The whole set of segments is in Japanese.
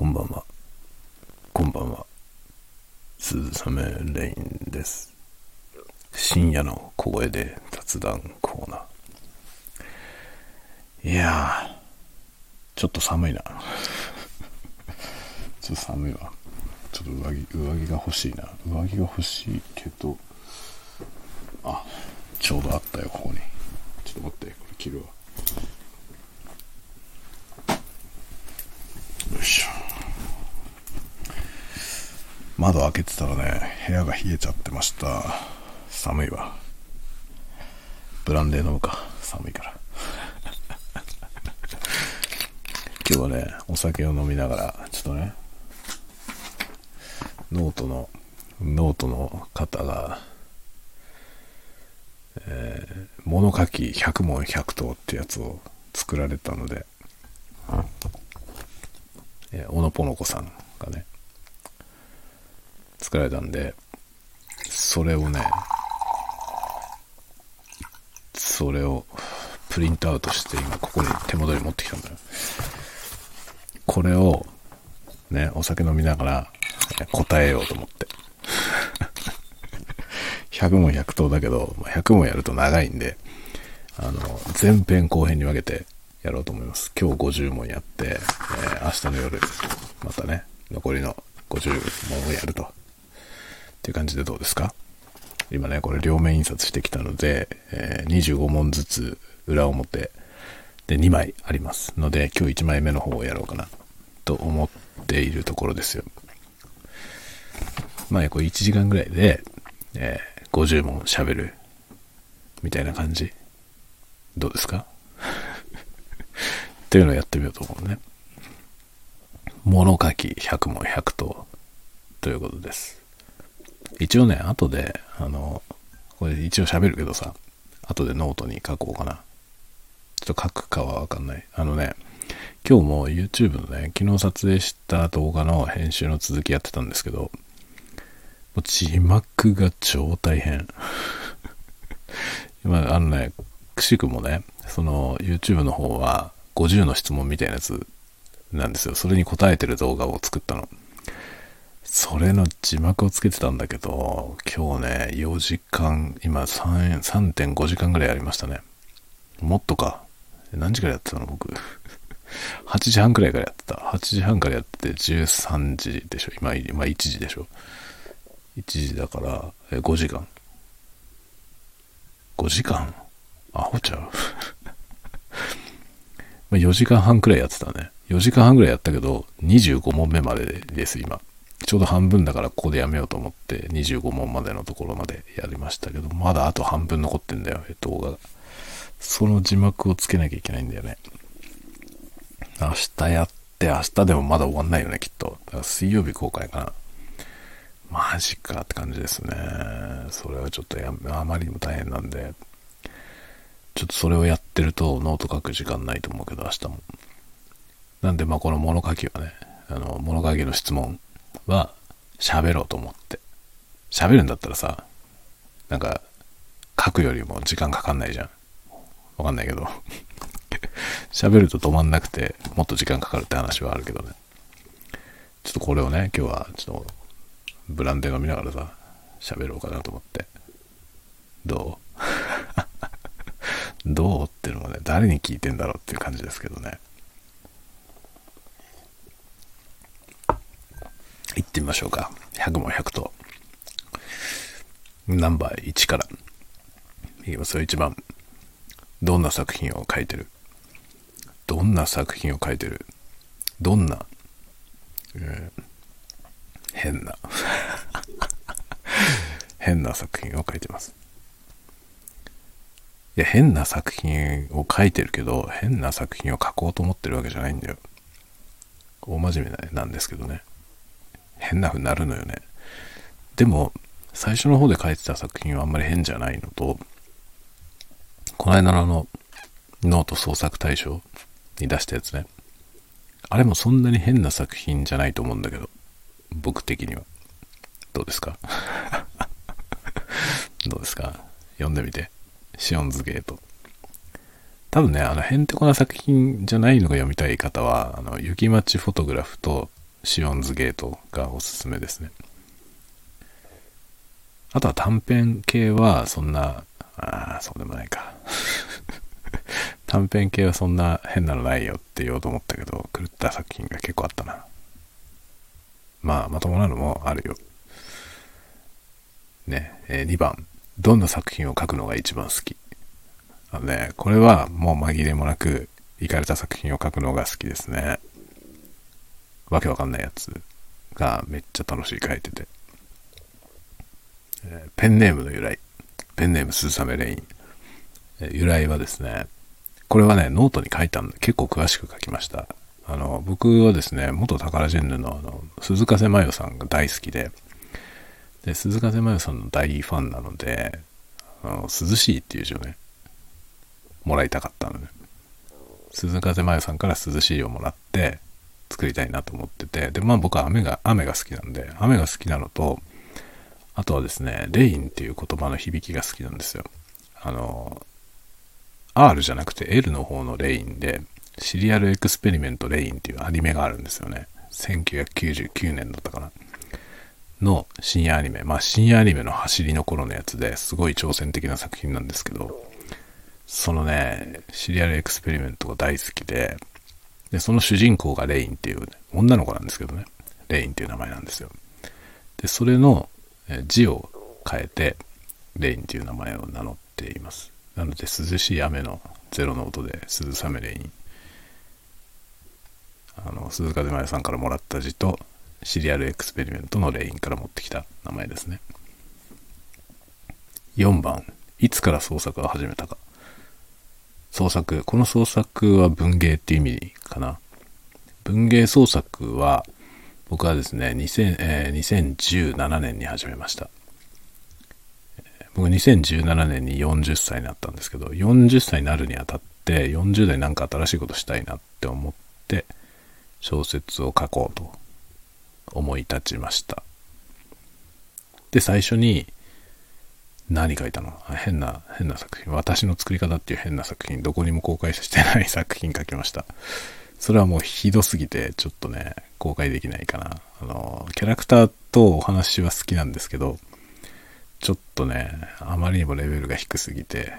こんばんは。こんばんは。鈴雨レインです。深夜の小声で雑談コーナー。いや、ちょっと寒いな。ちょっと寒いわ。ちょっと上着、上着が欲しいな。上着が欲しいけど、あ、ちょうどあったよ、ここに。ちょっと待って、これ着るわ。よいしょ。窓開けてたらね、部屋が冷えちゃってました。寒いわ。ブランデー飲むか。寒いから。今日はね、お酒を飲みながら、ちょっとね、ノートの、ノートの方が、えー物書き100問100答ってやつを作られたので、えー小野ぽのこさんがね、作られたんで、それをね、それをプリントアウトして今ここに手元に持ってきたんだよ。これをね、お酒飲みながら答えようと思って。100問100答だけど、100問やると長いんで、あの、前編後編に分けてやろうと思います。今日50問やって、えー明日の夜、またね、残りの50問をやると。ていう感じでどうですか？今ね、これ両面印刷してきたので、えー25問ずつ裏表で2枚ありますので、今日1枚目の方をやろうかなと思っているところですよ。まあ、これ1時間ぐらいで、えー50問喋るみたいな感じどうですか？っていうのをやってみようと思うね。物書き100問100答ということです。一応ね、後で、あの、これ一応喋るけどさ、後でノートに書こうかな。ちょっと書くかはわかんない。あのね、今日も YouTube のね、昨日撮影した動画の編集の続きやってたんですけど、もう字幕が超大変。今、あのね、くしくもね、その YouTube の方は50の質問みたいなやつなんですよ。それに答えてる動画を作ったの。それの字幕をつけてたんだけど、今日ね、4時間、今3.5時間ぐらいやりましたね。もっとか。何時からやってたの？僕。8時半くらいからやってた。8時半からやってて13時でしょ。今、今1時でしょ。1時だから、え5時間。5時間？アホちゃう？ま4時間半くらいやってたね。4時間半くらいやったけど、25問目までです、今。ちょうど半分だからここでやめようと思って、25問までのところまでやりましたけど、まだあと半分残ってんだよ、動画が。その字幕をつけなきゃいけないんだよね。明日やって、明日でもまだ終わんないよね、きっと。だから水曜日公開かな。マジかって感じですね。それはちょっとやあまりにも大変なんで、ちょっとそれをやってるとノート書く時間ないと思うけど、明日も。なんで、まあこの物書きはね、あの、物書きの質問は喋ろうと思って。喋るんだったらさ、なんか、書くよりも時間かかんないじゃん。わかんないけど。喋ると止まんなくて、もっと時間かかるって話はあるけどね。ちょっとこれをね、今日はちょっと、ブランデー飲みながらさ、喋ろうかなと思って。どう？どう？っていうのもね、誰に聞いてんだろうっていう感じですけどね。行ってみましょうか。100問100と。ナンバー1から。いきますよ、1番。どんな作品を書いてる？どんな作品を書いてる？どんな、えー変な 変な作品を書いてます。いや、変な作品を書いてるけど、変な作品を書こうと思ってるわけじゃないんだよ。大真面目ななんですけどね。変な風になるのよね。でも、最初の方で書いてた作品はあんまり変じゃないのと、この間のあの、ノート創作大賞に出したやつね。あれもそんなに変な作品じゃないと思うんだけど、僕的には。どうですか？どうですか？読んでみて。シオンズゲート。多分ね、あの、へんてこな作品じゃないのが読みたい方は、あの、雪町フォトグラフと、シオンズゲートがおすすめですね。あとは短編系はそんな、ああ、そうでもないか。短編系はそんな変なのないよって言おうと思ったけど、狂った作品が結構あったな。まあ、まともなのもあるよ。ね、えー、2番。どんな作品を書くのが一番好きあのね、これはもう紛れもなく、いかれた作品を書くのが好きですね。わけわかんないやつがめっちゃ楽しい書いてて。えー、ペンネームの由来。ペンネーム鈴雨レイン。えー、由来はですね、これはね、ノートに書いたんで、結構詳しく書きました。あの、僕はですね、元タカラジェンヌのあの、涼風真世さんが大好きで、で、涼風真世さんの大ファンなので、あの、涼しいっていう字をね、もらいたかったのね。鈴風真代さんから涼しいをもらって作りたいなと思ってて、で、まあ僕は雨が、雨が好きなんで、雨が好きなのと、あとはですね、レインっていう言葉の響きが好きなんですよ。あの、R じゃなくて L の方のレインで、シリアルエクスペリメントレインっていうアニメがあるんですよね。1999年だったかな。の深夜アニメ。まあ深夜アニメの走りの頃のやつですごい挑戦的な作品なんですけど、そのね、シリアルエクスペリメントが大好きで、で、その主人公がレインっていう、ね、女の子なんですけどね。レインっていう名前なんですよ。で、それの字を変えて、レインっていう名前を名乗っています。なので涼しい雨のゼロの音で鈴雨レインあの鈴風真代さんからもらった字とシリアルエクスペリメントのレインから持ってきた名前ですね4番いつから創作を始めたか創作。この創作は文芸っていう意味かな。文芸創作は僕はですね2000、えー、2017年に始めました。僕2017年に40歳になったんですけど、40歳になるにあたって、40代なんか新しいことしたいなって思って、小説を書こうと思い立ちました。で、最初に、何書いたの？変な、変な作品。私の作り方っていう変な作品。どこにも公開してない作品書きました。それはもうひどすぎて、ちょっとね、公開できないかな。あの、キャラクターとお話は好きなんですけど、ちょっとね、あまりにもレベルが低すぎて、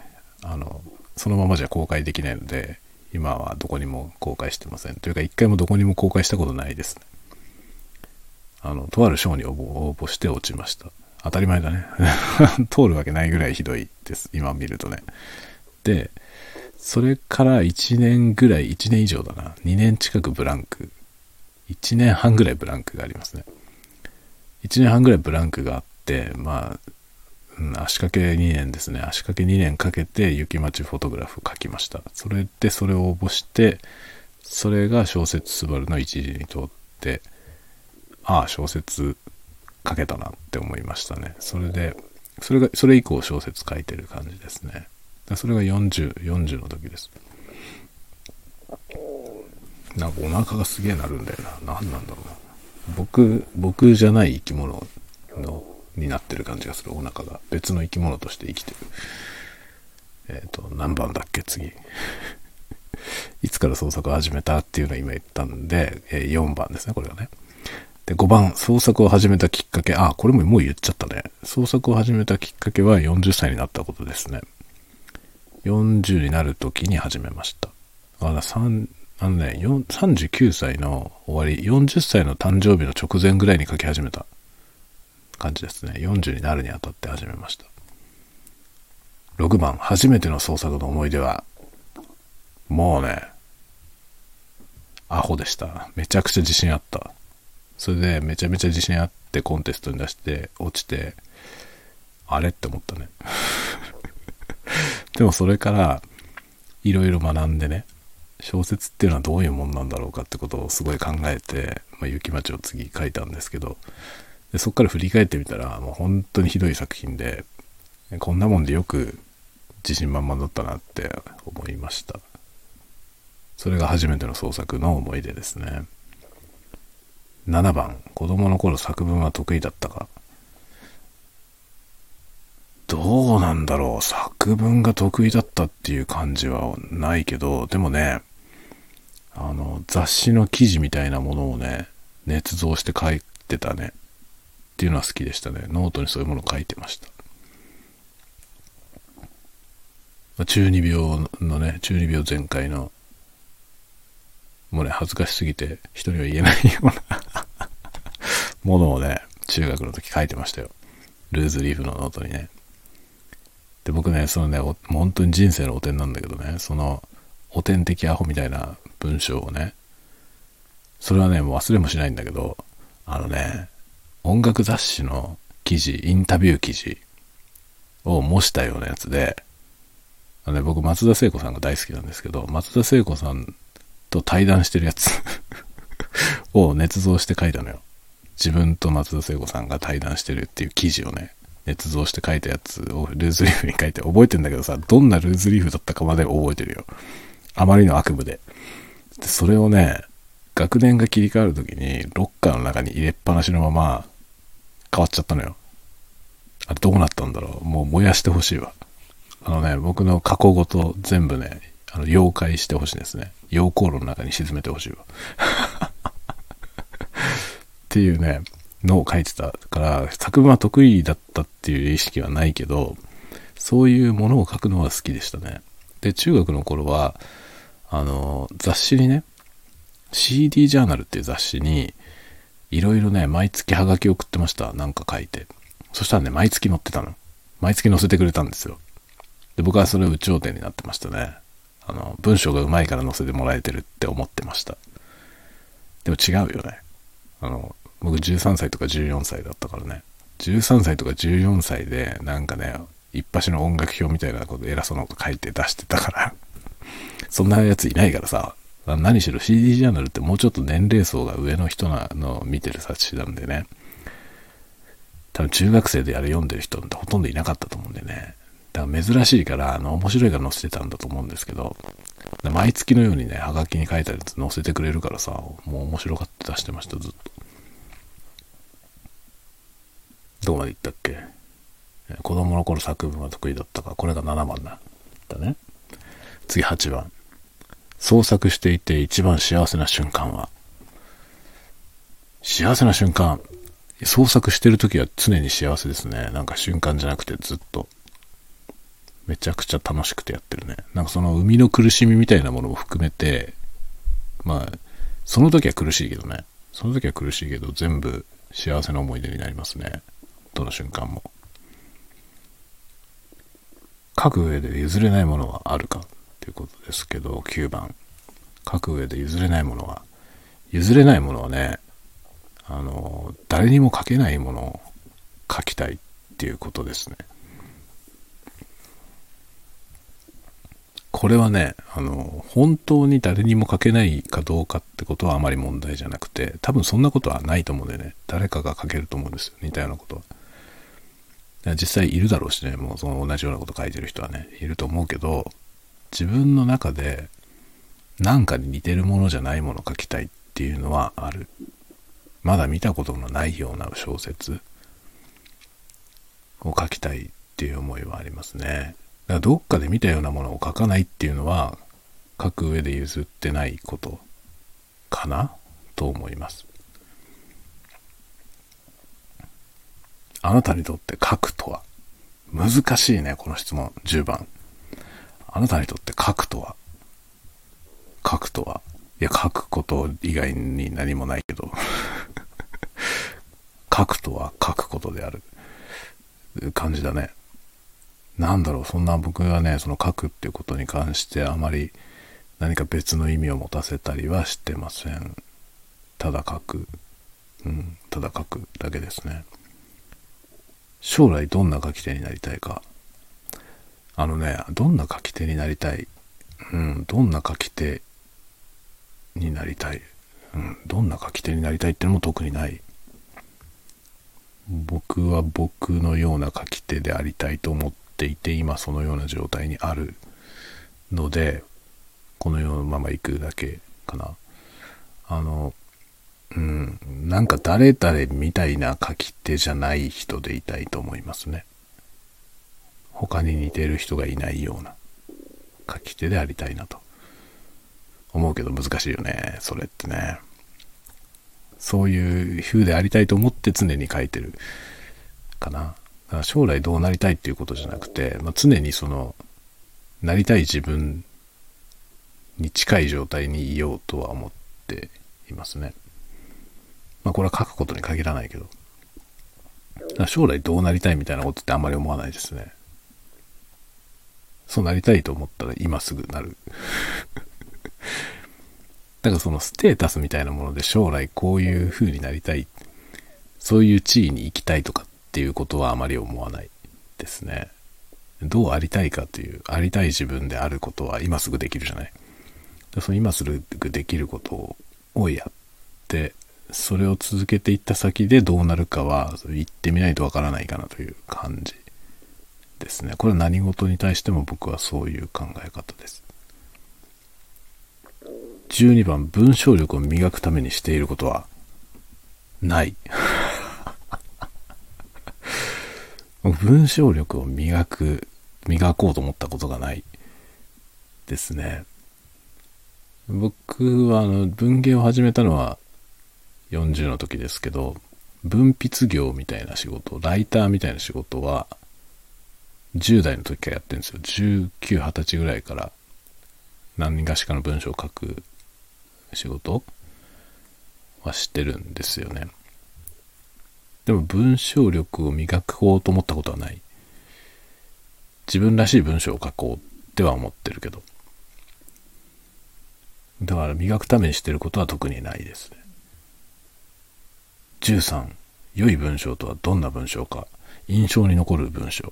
あの、そのままじゃ公開できないので、今はどこにも公開してません。というか、一回もどこにも公開したことないですね。あの、とある賞に応募して落ちました。当たり前だね。通るわけないぐらいひどいです。今見るとね。で、それから1年ぐらい、1年以上だな。2年近くブランク。1年半ぐらいブランクがありますね。1年半ぐらいブランクがあって、まあ、うん、足掛け2年ですね。足掛け2年かけて雪町フォトグラフを書きました。それでそれを応募して、それが小説すばるの一時に通って、ああ、小説書けたなって思いましたね。それで、それが、それ以降小説書いてる感じですね。それが40、40の時です。なんかお腹がすげえなるんだよな。何なんだろうな。僕、僕じゃない生き物のになってる感じがするお腹が別の生き物として生きてるえっ、ー、と何番だっけ次 いつから創作を始めたっていうのを今言ったんで、え、4番ですねこれがねで5番創作を始めたきっかけあこれももう言っちゃったね創作を始めたきっかけは40歳になったことですね40になる時に始めましたあら3あのね39歳の終わり40歳の誕生日の直前ぐらいに書き始めた感じですね。40になるにあたって始めました。6番、初めての創作の思い出は、もうね、アホでした。めちゃくちゃ自信あった。それでめちゃめちゃ自信あってコンテストに出して落ちて、あれって思ったね。でもそれからいろいろ学んでね、小説っていうのはどういうもんなんだろうかってことをすごい考えて、まあ、雪町を次書いたんですけど、でそっから振り返ってみたらもう本当にひどい作品でこんなもんでよく自信満々だったなって思いましたそれが初めての創作の思い出ですね7番子供の頃作文は得意だったか？どうなんだろう作文が得意だったっていう感じはないけどでもねあの雑誌の記事みたいなものをね捏造して書いてたね。っていうのは好きでしたね。ノートにそういうものを書いてました。中二病のね、中二病全開の、もうね、恥ずかしすぎて人には言えないようなものをね、中学の時書いてましたよ。ルーズリーフのノートにね。で、僕ね、そのね、本当に人生の汚点なんだけどね、その、汚点的アホみたいな文章をね、それはね、もう忘れもしないんだけど、あのね、音楽雑誌の記事、インタビュー記事を模したようなやつで、あのね、僕、松田聖子さんが大好きなんですけど、松田聖子さんと対談してるやつ を捏造して書いたのよ。自分と松田聖子さんが対談してるっていう記事をね、捏造して書いたやつをルーズリーフに書いて覚えてんだけどさ、どんなルーズリーフだったかまで覚えてるよ。あまりの悪夢で。で、それをね、学年が切り替わる時にロッカーの中に入れっぱなしのまま変わっちゃったのよ。あれどうなったんだろうもう燃やしてほしいわ。あのね、僕の過去ごと全部ね、あの、妖怪してほしいですね。溶鉱炉の中に沈めてほしいわ。っていうね、のを書いてたから、作文は得意だったっていう意識はないけど、そういうものを書くのは好きでしたね。で、中学の頃は、あの、雑誌にね、CD ジャーナルっていう雑誌に、いろいろね、毎月ハガキ送ってました。なんか書いて。そしたらね、毎月載ってたの。毎月載せてくれたんですよ。で、僕はそれ有頂天になってましたね。あの、文章がうまいから載せてもらえてるって思ってました。でも違うよね。あの、僕13歳とか14歳だったからね。13歳とか14歳で、なんかね、一発の音楽表みたいなこと偉そうなこと書いて出してたから そんなやついないからさ、何しろ CD ジャーナルってもうちょっと年齢層が上の人なの見てる冊子なんでね、多分中学生であれ読んでる人ってほとんどいなかったと思うんでね、だから珍しいから、あの、面白いから載せてたんだと思うんですけど、毎月のようにね、はがきに書いたやつ載せてくれるからさ、もう面白がって出してました、ずっと。どこまで行ったっけ？子供の頃作文が得意だったか、これが7番だ。だね。次8番。創作していて一番幸せな瞬間は幸せな瞬間。創作してる時は常に幸せですね。なんか瞬間じゃなくてずっと。めちゃくちゃ楽しくてやってるね。なんかその生みの苦しみみたいなものも含めて、まあ、その時は苦しいけどね。その時は苦しいけど、全部幸せな思い出になりますね。どの瞬間も。書く上で譲れないものはあるかということですけど、9番。書く上で譲れないものは、譲れないものはね、あの、誰にも書けないものを書きたいっていうことですね。これはね、あの、本当に誰にも書けないかどうかってことはあまり問題じゃなくて、多分そんなことはないと思うんでね、誰かが書けると思うんですよ、似たようなことは。実際いるだろうしね、もうその同じようなこと書いてる人はね、いると思うけど、自分の中で何かに似てるものじゃないものを書きたいっていうのはある。まだ見たことのないような小説を書きたいっていう思いはありますね。だからどっかで見たようなものを書かないっていうのは書く上で譲ってないことかなと思います。あなたにとって書くとは？難しいね、この質問。10番。あなたにとって書くとは？書くとは？いや、書くこと以外に何もないけど 書くとは書くことである感じだね。なんだろう、そんな僕はね、その書くっていうことに関してあまり何か別の意味を持たせたりはしてません。ただ書く。うん、ただ書くだけですね。将来どんな書き手になりたいか。あのね、どんな書き手になりたい。うん、どんな書き手になりたい。うん、どんな書き手になりたいってのも特にない。僕は僕のような書き手でありたいと思っていて、今そのような状態にあるので、この世のまま行くだけかな。あの、うん、なんか誰々みたいな書き手じゃない人でいたいと思いますね。他に似てる人がいないような書き手でありたいなと思うけど難しいよねそれってねそういう風でありたいと思って常に書いてるかな。将来どうなりたいっていうことじゃなくて、まあ、常にその、なりたい自分に近い状態にいようとは思っていますね。まあこれは書くことに限らないけど。将来どうなりたいみたいなことってあんまり思わないですね。そうなりたいと思ったら今すぐなる。だからそのステータスみたいなもので将来こういう風になりたい、そういう地位に行きたいとかっていうことはあまり思わないですね。どうありたいかという、ありたい自分であることは今すぐできるじゃない。その今すぐできることをやって、それを続けていった先でどうなるかは言ってみないとわからないかなという感じですね。これは何事に対しても僕はそういう考え方です。12番、文章力を磨くためにしていることはない。文章力を磨く、磨こうと思ったことがないですね。僕はあの文芸を始めたのは40の時ですけど、文筆業みたいな仕事、ライターみたいな仕事は、10代の時からやってるんですよ。19、20歳ぐらいから何がしかの文章を書く仕事はしてるんですよね。でも文章力を磨こうと思ったことはない。自分らしい文章を書こうっては思ってるけど。だから磨くためにしてることは特にないですね。13、良い文章とはどんな文章か。印象に残る文章。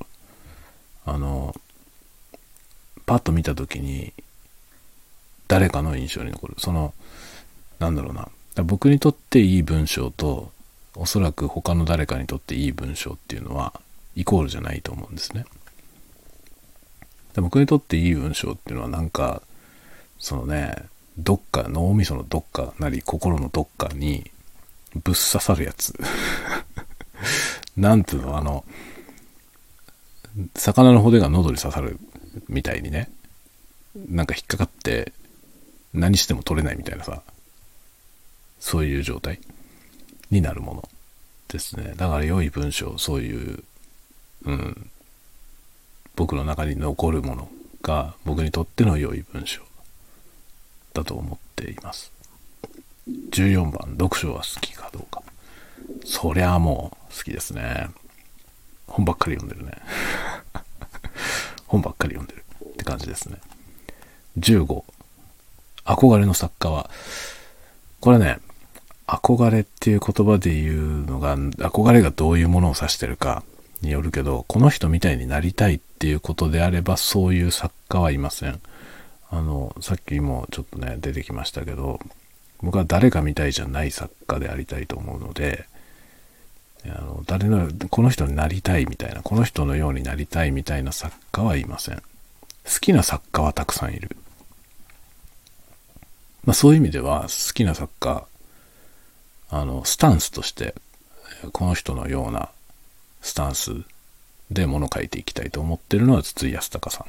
あの、パッと見た時に、誰かの印象に残る。その、なんだろうな。僕にとっていい文章と、おそらく他の誰かにとっていい文章っていうのは、イコールじゃないと思うんですね。で僕にとっていい文章っていうのはなんか、そのね、どっか、脳みそのどっかなり、心のどっかにぶっ刺さるやつ。なんていうの、あの、魚の骨が喉に刺さるみたいにね、なんか引っかかって何しても取れないみたいなさ、そういう状態になるものですね。だから良い文章、そういう、うん、僕の中に残るものが僕にとっての良い文章だと思っています。14番、読書は好きかどうか。そりゃあもう好きですね。本ばっかり読んでるね。本ばっかり読んでるって感じですね。15、憧れの作家は、これね、憧れっていう言葉で言うのが、憧れがどういうものを指してるかによるけど、この人みたいになりたいっていうことであれば、そういう作家はいません。あの、さっきもちょっとね、出てきましたけど、僕は誰かみたいじゃない作家でありたいと思うので、あの誰の、この人になりたいみたいな、この人のようになりたいみたいな作家はいません。好きな作家はたくさんいる。まあそういう意味では好きな作家、あの、スタンスとして、この人のようなスタンスで物書いていきたいと思ってるのは筒井康隆さん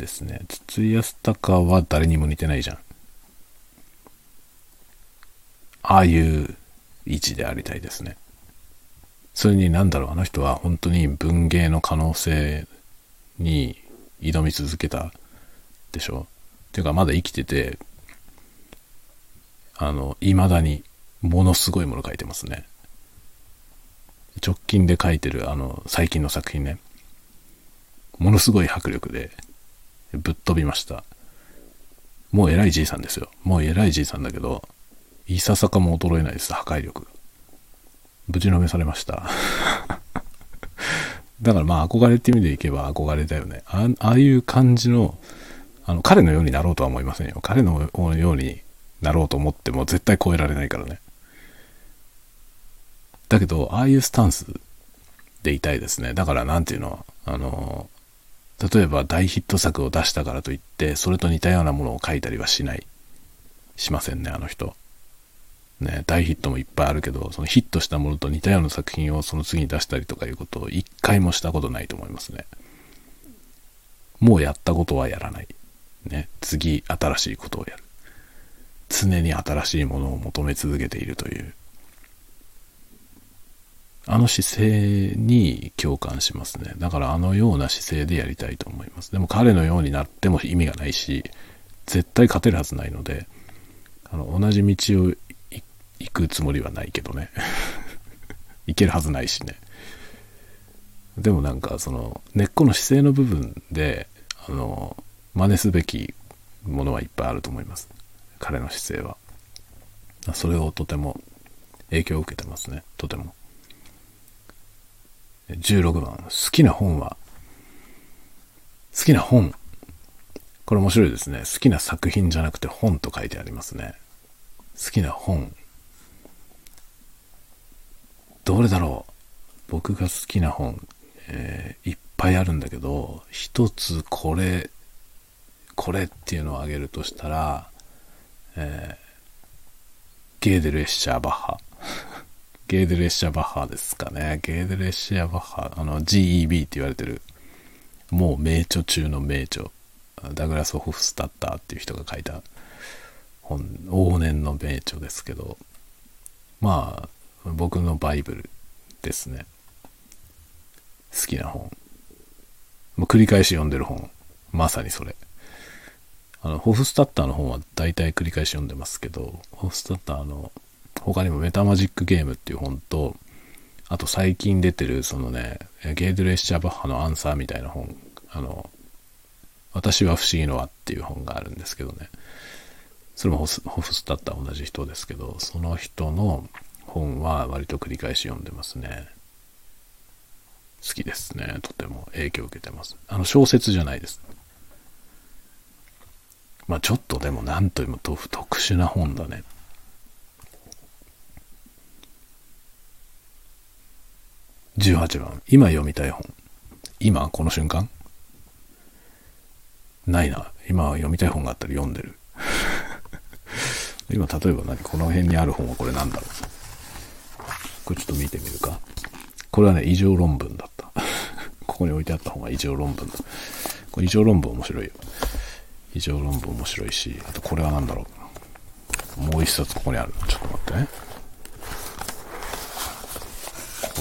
ですね。筒井康隆は誰にも似てないじゃん。ああいう位置でありたいですね。それになんだろう、あの人は本当に文芸の可能性に挑み続けたでしょ。っていうかまだ生きてて、あの、未だにものすごいもの書いてますね。直近で書いてるあの、最近の作品ね。ものすごい迫力で、ぶっ飛びました。もう偉いじいさんですよ。もう偉いじいさんだけど、いささかも衰えないです、破壊力。ぶちのめされました。だからまあ憧れって意味でいけば憧れだよね。ああいう感じの、あの、彼のようになろうとは思いませんよ。彼のようになろうと思っても絶対超えられないからね。だけど、ああいうスタンスでいたいですね。だからなんていうの、あの、例えば大ヒット作を出したからといって、それと似たようなものを書いたりはしない。しませんね、あの人。ね、大ヒットもいっぱいあるけど、そのヒットしたものと似たような作品をその次に出したりとかいうことを一回もしたことないと思いますね。もうやったことはやらない。ね、次新しいことをやる。常に新しいものを求め続けているというあの姿勢に共感しますね。だからあのような姿勢でやりたいと思います。でも彼のようになっても意味がないし、絶対勝てるはずないので、あの同じ道を行くつもりはないけどね。行けるはずないしね。でもなんかその根っこの姿勢の部分で、あの、真似すべきものはいっぱいあると思います。彼の姿勢は。それをとても影響を受けてますね。とても。16番、好きな本は？好きな本。これ面白いですね。好きな作品じゃなくて本と書いてありますね。好きな本。どれだろう？僕が好きな本、えー、いっぱいあるんだけど、一つこれ、これっていうのをあげるとしたら、えー、ゲーデルエッシャーバッハ。ゲーデルエッシャーバッハですかね。ゲーデルエッシャーバッハ、あの GEB って言われてる、もう名著中の名著。ダグラス・ホフスタッターっていう人が書いた本、往年の名著ですけど、まあ、僕のバイブルですね。好きな本。もう繰り返し読んでる本。まさにそれ。あの、ホフスタッターの本は大体繰り返し読んでますけど、ホフスタッターの他にもメタマジックゲームっていう本と、あと最近出てるそのね、ゲードレッシャーバッハのアンサーみたいな本、あの、私は不思議の輪っていう本があるんですけどね。それもホフスタッター同じ人ですけど、その人の本は割と繰り返し読んでますね。好きですね。とても影響を受けてます。あの小説じゃないです。まあちょっとでも何というも特殊な本だね。18番。今読みたい本。今この瞬間ないな。今読みたい本があったら読んでる。今、例えば何？この辺にある本はこれなんだろうこれちょっと見てみるか。これはね、異常論文だった。ここに置いてあった本が異常論文だ。これ異常論文面白いよ。異常論文面白いし、あとこれは何だろう。もう一冊ここにある。ちょっと待ってね。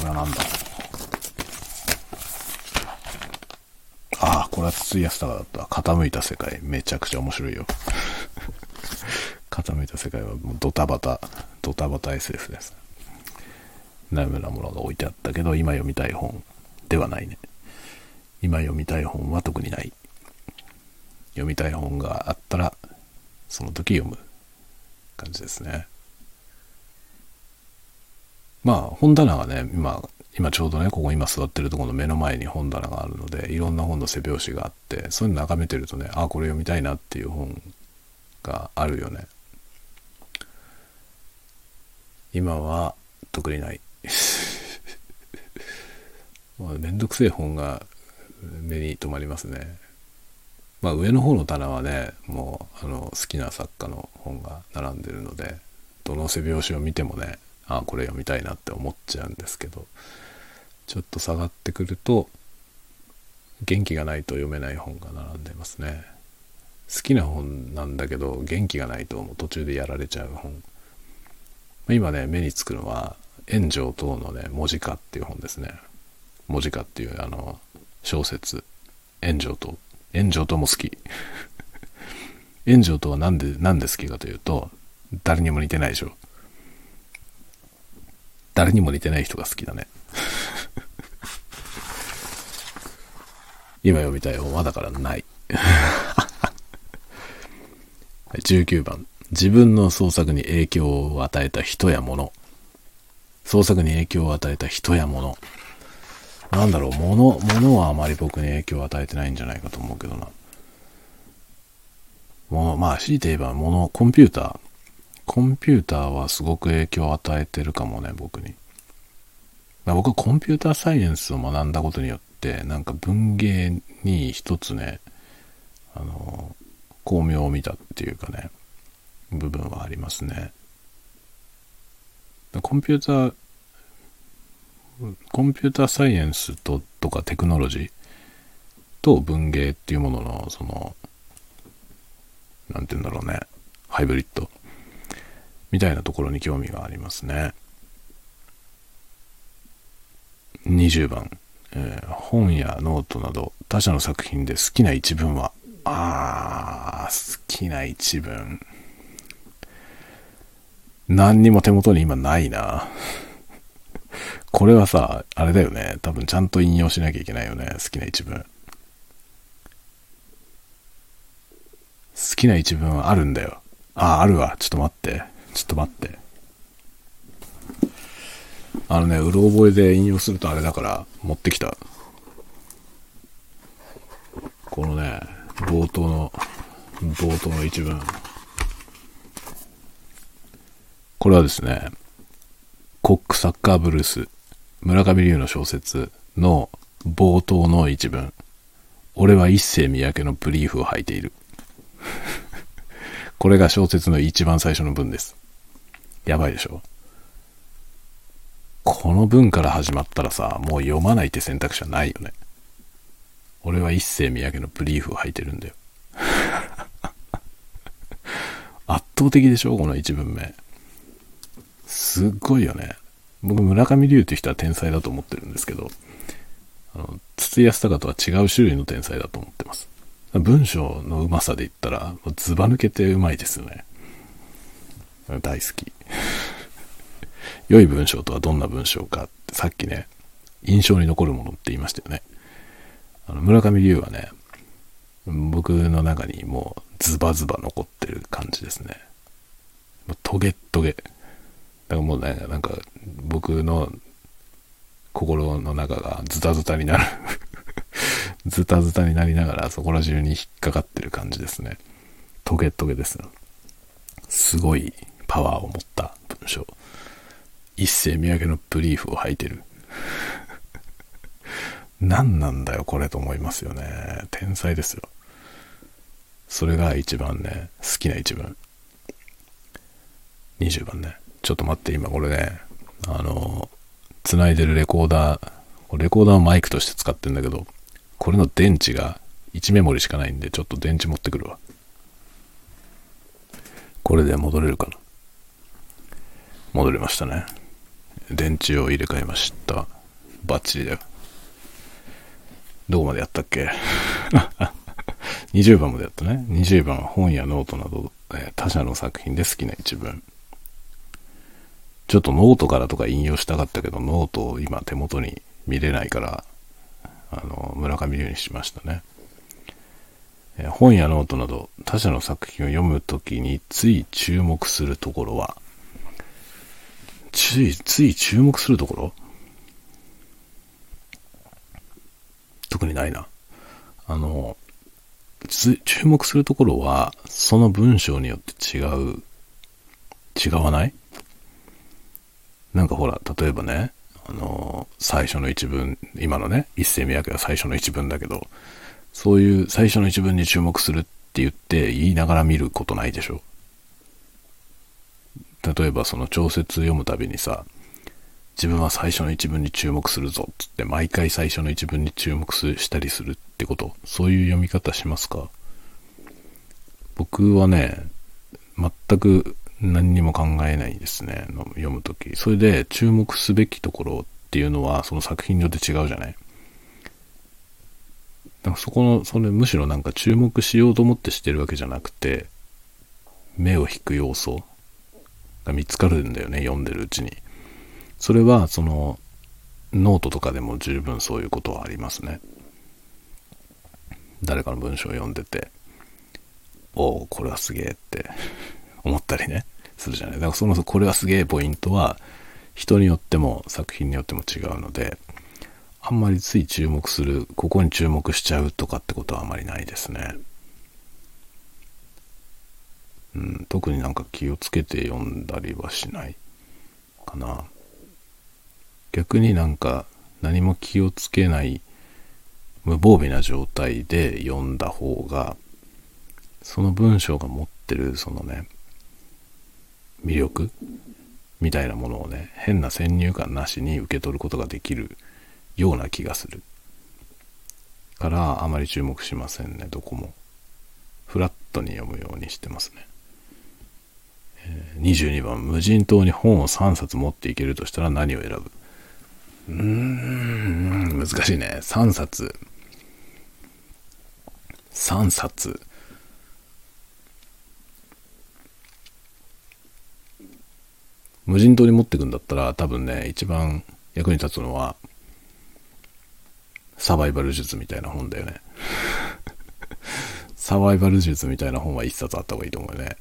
これは何だ？ああ、これは筒井康隆だった。傾いた世界。めちゃくちゃ面白いよ。傾いた世界はもうドタバタ、ドタバタ SF です。なようなものが置いてあったけど、今読みたい本ではないね。今読みたい本は特にない。読みたい本があったら、その時読む感じですね。まあ、本棚がね、今、今ちょうどね、ここ今座ってるところの目の前に本棚があるので、いろんな本の背表紙があって、そういうの眺めてるとね、ああ、これ読みたいなっていう本があるよね。今は特にない。まあ、めんどくせえ本が目に留まりますね。まあ上の方の棚はね、もうあの好きな作家の本が並んでるので、どの背表紙を見てもね、あ、これ読みたいなって思っちゃうんですけど、ちょっと下がってくると、元気がないと読めない本が並んでますね。好きな本なんだけど、元気がないともう途中でやられちゃう本。今ね、目につくのは、炎上等のね、文字化っていう本ですね。文字化っていうあの、小説。炎上と。炎上とも好き。炎上とはなんで、なんで好きかというと、誰にも似てないでしょ。誰にも似てない人が好きだね。今読みたい本はだからない。19番。自分の創作に影響を与えた人や物。創作に影響を与えた人や物。なんだろう、物、物はあまり僕に影響を与えてないんじゃないかと思うけどな。もう、まあ、強いて言えば物、コンピューター。コンピューターはすごく影響を与えてるかもね、僕に。僕はコンピューターサイエンスを学んだことによって、なんか文芸に一つね、あの、巧妙を見たっていうかね、部分はありますね。コンピューター、コンピューターサイエンスととかテクノロジーと文芸っていうものの、その、なんて言うんだろうね、ハイブリッドみたいなところに興味がありますね。20番、えー本やノートなど他者の作品で好きな一文はあー好きな一文。何にも手元に今ないな。これはさあれだよね。多分ちゃんと引用しなきゃいけないよね。好きな一文。好きな一文はあるんだよ。あああるわ。ちょっと待って。ちょっと待ってあのね、うろ覚えで引用するとあれだから持ってきた。このね、冒頭の、冒頭の一文。これはですね、コックサッカーブルース、村上龍の小説の冒頭の一文。俺は一世三宅のブリーフを履いている。これが小説の一番最初の文です。やばいでしょ？この文から始まったらさ、もう読まないって選択肢はないよね。俺は一世三宅のブリーフを履いてるんだよ。圧倒的でしょ？この一文目。すっごいよね。僕、村上龍って人は天才だと思ってるんですけど、あの、筒井康隆とは違う種類の天才だと思ってます。文章のうまさで言ったら、もうズバ抜けてうまいですよね。大好き。良い文章とはどんな文章かってさっきね、印象に残るものって言いましたよね。あの村上龍はね、僕の中にもうズバズバ残ってる感じですね。もうトゲトゲ。だからもうね、なんか僕の心の中がズタズタになる ズタズタになりながらそこら中に引っかかってる感じですね。トゲトゲです。すごいパワーを持った文章。一世三宅のブリーフを履いてる。何なんだよこれと思いますよね。天才ですよ。それが一番ね、好きな一文。20番ね。ちょっと待って、今これね、あの、繋いでるレコーダー、レコーダーをマイクとして使ってんだけど、これの電池が1メモリしかないんで、ちょっと電池持ってくるわ。これで戻れるかな。戻りましたね。電池を入れ替えました。バッチリだよ。どこまでやったっけ ?20 番までやったね。20番は、本やノートなど、えー他者の作品で好きな一文。ちょっとノートからとか引用したかったけど、ノートを今手元に見れないから、あの、村上龍にしましたね。えー本やノートなど他者の作品を読むときについ注目するところは、つい、つい注目するところ？特にないな。あの、注目するところは、その文章によって違う、違わない？なんかほら、例えばね、あの、最初の一文、今のね、一世三宅は最初の一文だけど、そういう最初の一文に注目するって言って言いながら見ることないでしょ？例えばその調節読むたびにさ、自分は最初の一文に注目するぞっつって毎回最初の一文に注目したりするってこと？そういう読み方しますか？僕はね全く何にも考えないですね読むとき。それで注目すべきところっていうのはその作品によって違うじゃない？なんかそこのそれむしろなんか注目しようと思ってしてるわけじゃなくて目を引く要素。が見つかるんだよね読んでるうちに。それはそのノートとかでも十分そういうことはありますね。誰かの文章を読んでておおこれはすげえって思ったりねするじゃない。だからそのこれはすげえポイントは人によっても作品によっても違うのであんまりつい注目するここに注目しちゃうとかってことはあまりないですね。うん、特になんか気をつけて読んだりはしないかな。逆になんか何も気をつけない無防備な状態で読んだ方がその文章が持ってるそのね魅力みたいなものをね変な先入観なしに受け取ることができるような気がする。からあまり注目しませんねどこも。フラットに読むようにしてますね。22番無人島に本を3冊持っていけるとしたら何を選ぶ？うーん、難しいね。3冊。3冊。無人島に持ってくんだったら多分ね、一番役に立つのは、サバイバル術みたいな本だよね。サバイバル術みたいな本は一冊あった方がいいと思うね。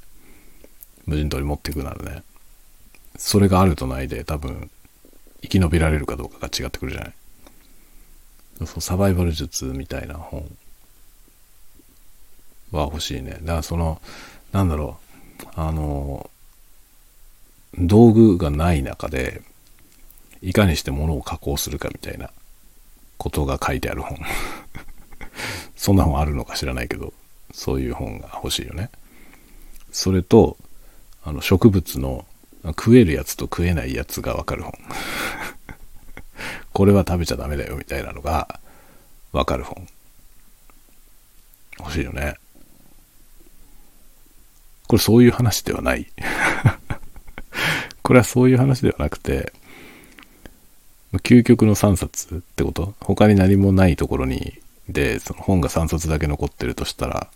無人島に持っていくならね。それがあるとないで多分生き延びられるかどうかが違ってくるじゃない。そうサバイバル術みたいな本は欲しいね。だからその、なんだろう、あの、道具がない中で、いかにして物を加工するかみたいなことが書いてある本。そんな本あるのか知らないけど、そういう本が欲しいよね。それと、あの、植物の食えるやつと食えないやつがわかる本。これは食べちゃダメだよみたいなのがわかる本。欲しいよね。これそういう話ではない。これはそういう話ではなくて、究極の3冊ってこと？他に何もないところに、で、その本が3冊だけ残ってるとしたら、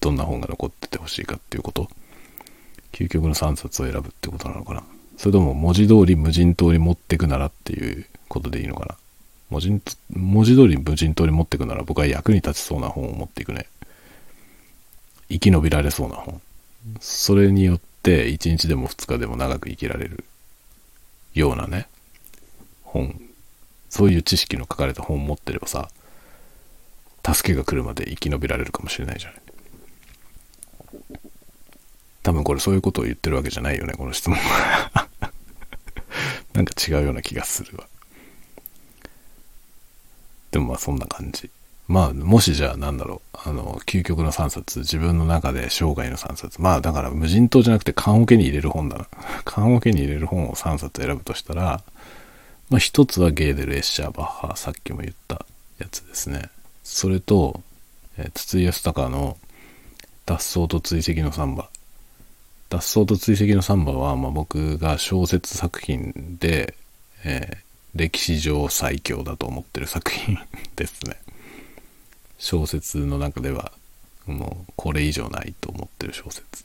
どんな本が残っててほしいかっていうこと？究極の3冊を選ぶってことなのかなそれとも文字通り無人島に持ってくならっていうことでいいのかな文字文字通り無人島に持ってくなら僕は役に立ちそうな本を持っていくね。生き延びられそうな本。それによって1日でも2日でも長く生きられるようなね、本。そういう知識の書かれた本を持ってればさ、助けが来るまで生き延びられるかもしれないじゃない。多分これそういうことを言ってるわけじゃないよね、この質問。なんか違うような気がするわ。でもまあそんな感じ。まあ、もしじゃあなんだろう、あの、究極の3冊、自分の中で生涯の3冊。まあだから無人島じゃなくて棺桶に入れる本だな。棺桶に入れる本を3冊選ぶとしたら、まあ一つはゲーデル・エッシャー・バッハ、さっきも言ったやつですね。それと、えー、筒井康隆の脱走と追跡のサンバ。脱走と追跡のサンバは、まあ、僕が小説作品で、えー、歴史上最強だと思ってる作品ですね。小説の中では、もうこれ以上ないと思ってる小説。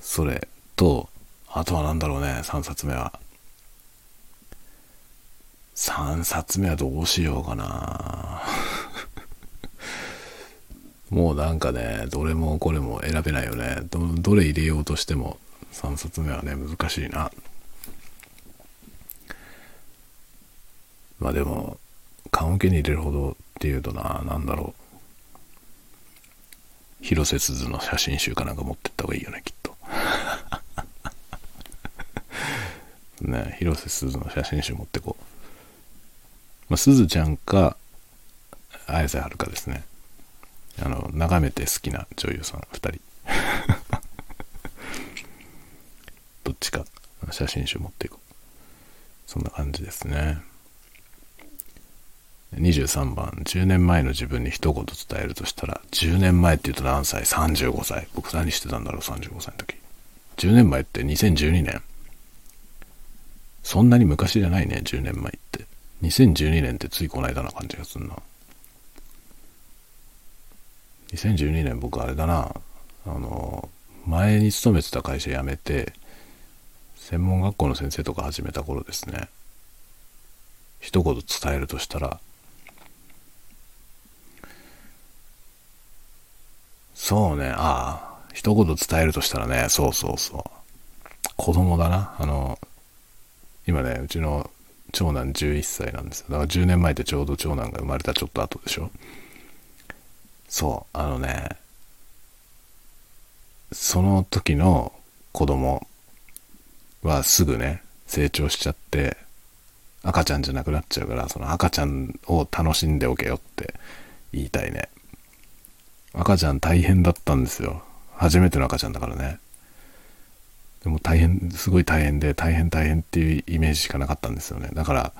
それと、あとは何だろうね、3冊目は。3冊目はどうしようかな。もうなんかね、どれもこれも選べないよね。どどれ入れようとしても3冊目はね、難しいな。まあでも、棺桶に入れるほどっていうとな、なんだろう。広瀬すずの写真集かなんか持ってった方がいいよね、きっと。ね、広瀬すずの写真集持ってこう。まあ、すずちゃんか、綾瀬はるかですね。あの、眺めて好きな女優さん2人。どっちか写真集持っていこう。そんな感じですね。23番、10年前の自分に一言伝えるとしたら、10年前って言うと何歳 ?35 歳。僕何してたんだろう ?35 歳の時。10年前って2012年。そんなに昔じゃないね、10年前って。2012年ってついこの間な感じがするな。2012年僕あれだな、あの、前に勤めてた会社辞めて、専門学校の先生とか始めた頃ですね。一言伝えるとしたら、そうね、ああ、一言伝えるとしたらね、そうそうそう。子供だな。あの、今ね、うちの長男11歳なんですよ。だから10年前ってちょうど長男が生まれたちょっと後でしょ。そう、あのね、その時の子供はすぐね、成長しちゃって、赤ちゃんじゃなくなっちゃうから、その赤ちゃんを楽しんでおけよって言いたいね。赤ちゃん大変だったんですよ。初めての赤ちゃんだからね。でも大変、すごい大変で、大変大変っていうイメージしかなかったんですよね。だから、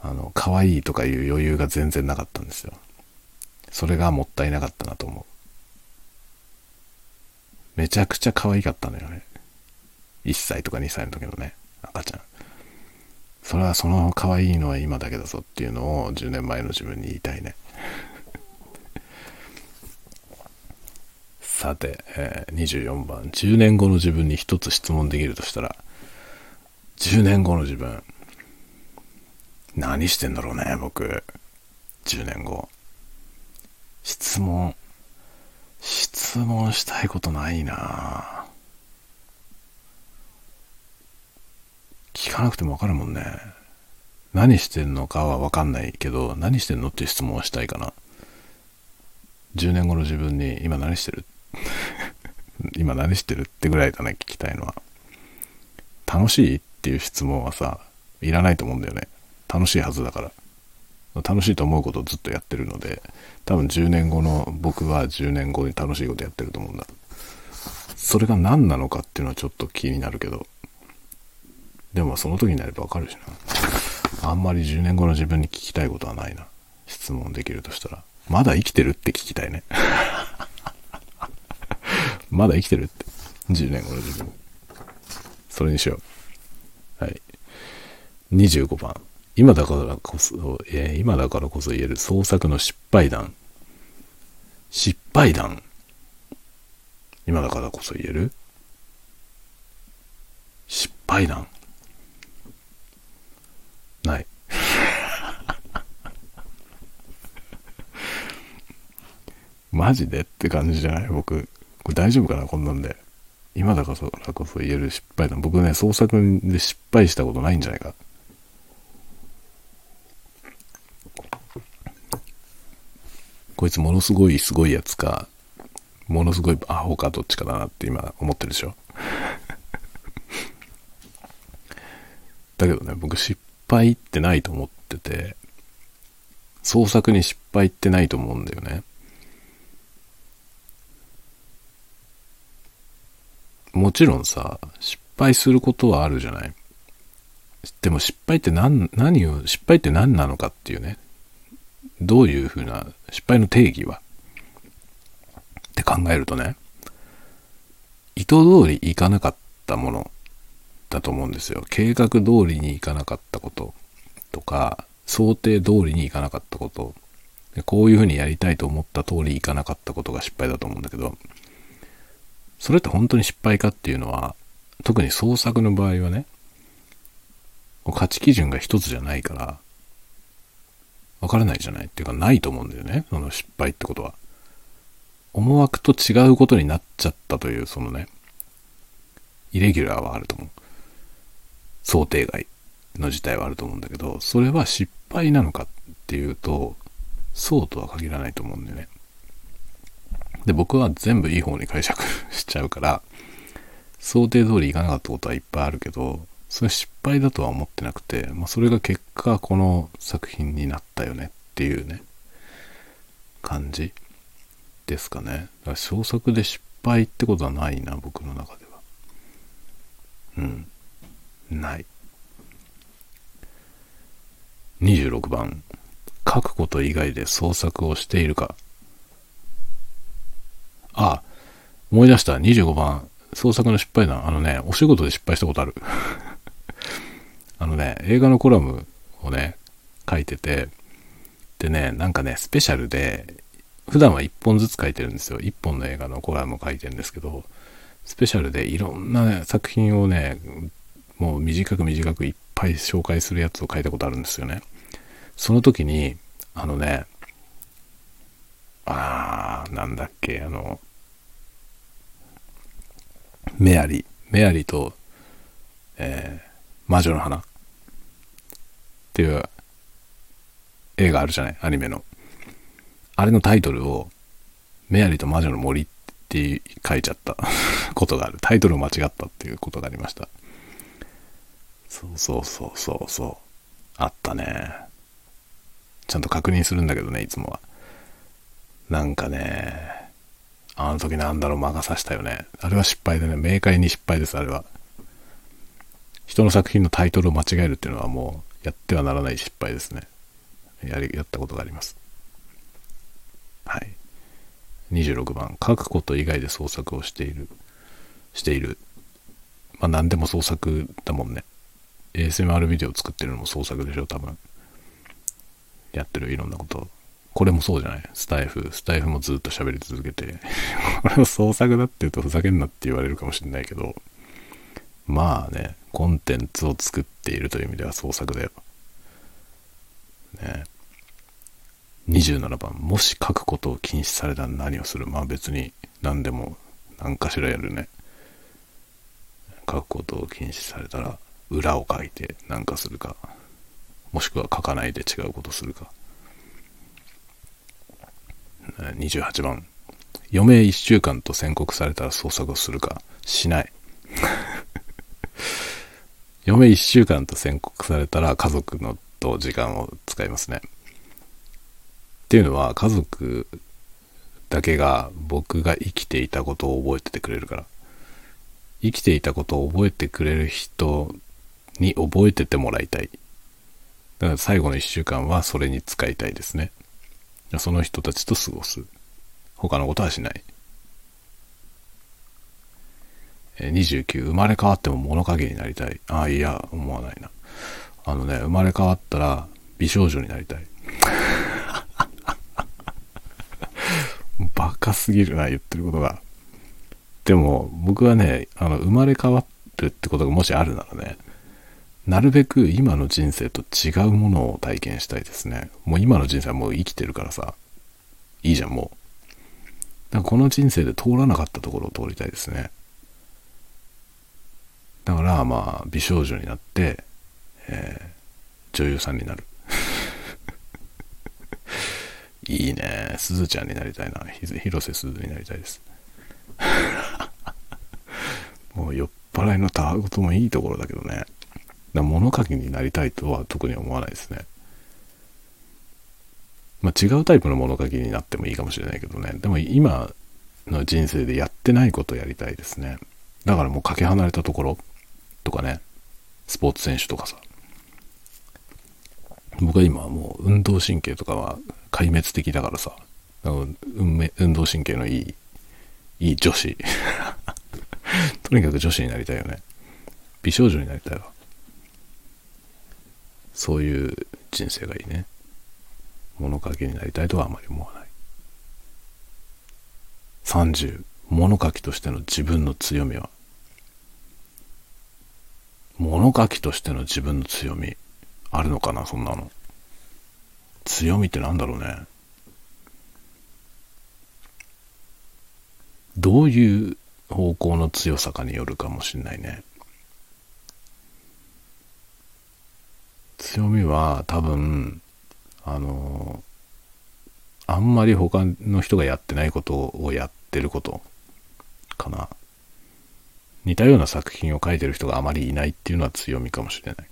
あの、可愛いとかいう余裕が全然なかったんですよ。それがもったいなかったなと思う。めちゃくちゃ可愛かったのよね。1歳とか2歳の時のね、赤ちゃん。それはその可愛いのは今だけだぞっていうのを10年前の自分に言いたいね。さて、えー、24番。10年後の自分に一つ質問できるとしたら、10年後の自分、何してんだろうね、僕。10年後。質問。質問したいことないな聞かなくてもわかるもんね。何してんのかはわかんないけど、何してんのっていう質問をしたいかな。10年後の自分に今何してる？今何してるってぐらいだね、聞きたいのは。楽しいっていう質問はさ、いらないと思うんだよね。楽しいはずだから。楽しいと思うことをずっとやってるので、多分10年後の僕は10年後に楽しいことやってると思うんだ。それが何なのかっていうのはちょっと気になるけど、でもその時になればわかるしな。あんまり10年後の自分に聞きたいことはないな。質問できるとしたら。まだ生きてるって聞きたいね。まだ生きてるって。10年後の自分。それにしよう。はい。25番。今だからこそ、えー、今だからこそ言える創作の失敗談。失敗談。今だからこそ言える？失敗談。ない。マジでって感じじゃない？僕。これ大丈夫かな？こんなんで。今だからこそ言える失敗談。僕ね、創作で失敗したことないんじゃないか。こいつものすごいすごいやつか、ものすごいアホかどっちかだなって今思ってるでしょ。だけどね、僕失敗ってないと思ってて、創作に失敗ってないと思うんだよね。もちろんさ、失敗することはあるじゃない。でも失敗って何、何を、失敗って何なのかっていうね。どういうふうな失敗の定義は？って考えるとね、意図通りいかなかったものだと思うんですよ。計画通りにいかなかったこととか、想定通りにいかなかったこと、こういうふうにやりたいと思った通りいかなかったことが失敗だと思うんだけど、それって本当に失敗かっていうのは、特に創作の場合はね、価値基準が一つじゃないから、わからないじゃないっていうかないと思うんだよね。その失敗ってことは。思惑と違うことになっちゃったという、そのね、イレギュラーはあると思う。想定外の事態はあると思うんだけど、それは失敗なのかっていうと、そうとは限らないと思うんだよね。で、僕は全部いい方に解釈 しちゃうから、想定通りいかなかったことはいっぱいあるけど、それ失敗だとは思ってなくて、まあ、それが結果この作品になったよねっていうね、感じですかね。だから創作で失敗ってことはないな、僕の中では。うん。ない。26番。書くこと以外で創作をしているか。あ、思い出した。25番。創作の失敗談。あのね、お仕事で失敗したことある。あのね、映画のコラムをね、書いてて、でね、なんかね、スペシャルで、普段は1本ずつ書いてるんですよ。1本の映画のコラムを書いてるんですけど、スペシャルでいろんな、ね、作品をね、もう短く短くいっぱい紹介するやつを書いたことあるんですよね。その時に、あのね、あー、なんだっけ、あの、メアリー、メアリーと、えー、魔女の花っていう映画あるじゃない？アニメの。あれのタイトルを、メアリーと魔女の森って書いちゃった ことがある。タイトルを間違ったっていうことがありました。そうそうそうそうそう。あったね。ちゃんと確認するんだけどね、いつもは。なんかね、あの時なんだろう、魔が差したよね。あれは失敗でね、明快に失敗です、あれは。人の作品のタイトルを間違えるっていうのはもうやってはならない失敗ですね。やり、やったことがあります。はい。26番、書くこと以外で創作をしている。している。まあ何でも創作だもんね。ASMR ビデオ作ってるのも創作でしょ、多分。やってるいろんなこと。これもそうじゃない？スタイフ。スタイフもずっと喋り続けて。これを創作だって言うとふざけんなって言われるかもしれないけど、まあね、コンテンツを作っているという意味では創作だよ。ね。27番、もし書くことを禁止されたら何をする？まあ別に何でも何かしらやるね。書くことを禁止されたら裏を書いて何かするか、もしくは書かないで違うことするか。28番、余命1週間と宣告されたら捜索をするか、しない。余命1週間と宣告されたら家族のと時間を使いますね。っていうのは家族だけが僕が生きていたことを覚えててくれるから。生きていたことを覚えてくれる人に覚えててもらいたい。だから最後の1週間はそれに使いたいですね。その人たちと過ごす。他のことはしない。29、生まれ変わっても物陰になりたい。ああ、いや、思わないな。あのね、生まれ変わったら美少女になりたい。バカすぎるな、言ってることが。でも、僕はね、あの、生まれ変わるってことがもしあるならね、なるべく今の人生と違うものを体験したいですね。もう今の人生はもう生きてるからさ、いいじゃん、もう。だからこの人生で通らなかったところを通りたいですね。まあ、美少女になって、えー、女優さんになる。いいね。すずちゃんになりたいな。広瀬すずになりたいです。もう酔っ払いのたわごともいいところだけどね。だ物書きになりたいとは特に思わないですね。まあ違うタイプの物書きになってもいいかもしれないけどね。でも今の人生でやってないことをやりたいですね。だからもうかけ離れたところとかね、スポーツ選手とかさ。僕は今もう運動神経とかは壊滅的だからさ、運動神経のいい、いい女子。とにかく女子になりたいよね。美少女になりたいわ。そういう人生がいいね。物書きになりたいとはあまり思わない。30、物書きとしての自分の強みは物書きとしての自分の強み、あるのかな、そんなの。強みってなんだろうね。どういう方向の強さかによるかもしんないね。強みは多分、あの、あんまり他の人がやってないことをやってることかな。似たような作品を書いてる人があまりいないっていうのは強みかもしれない。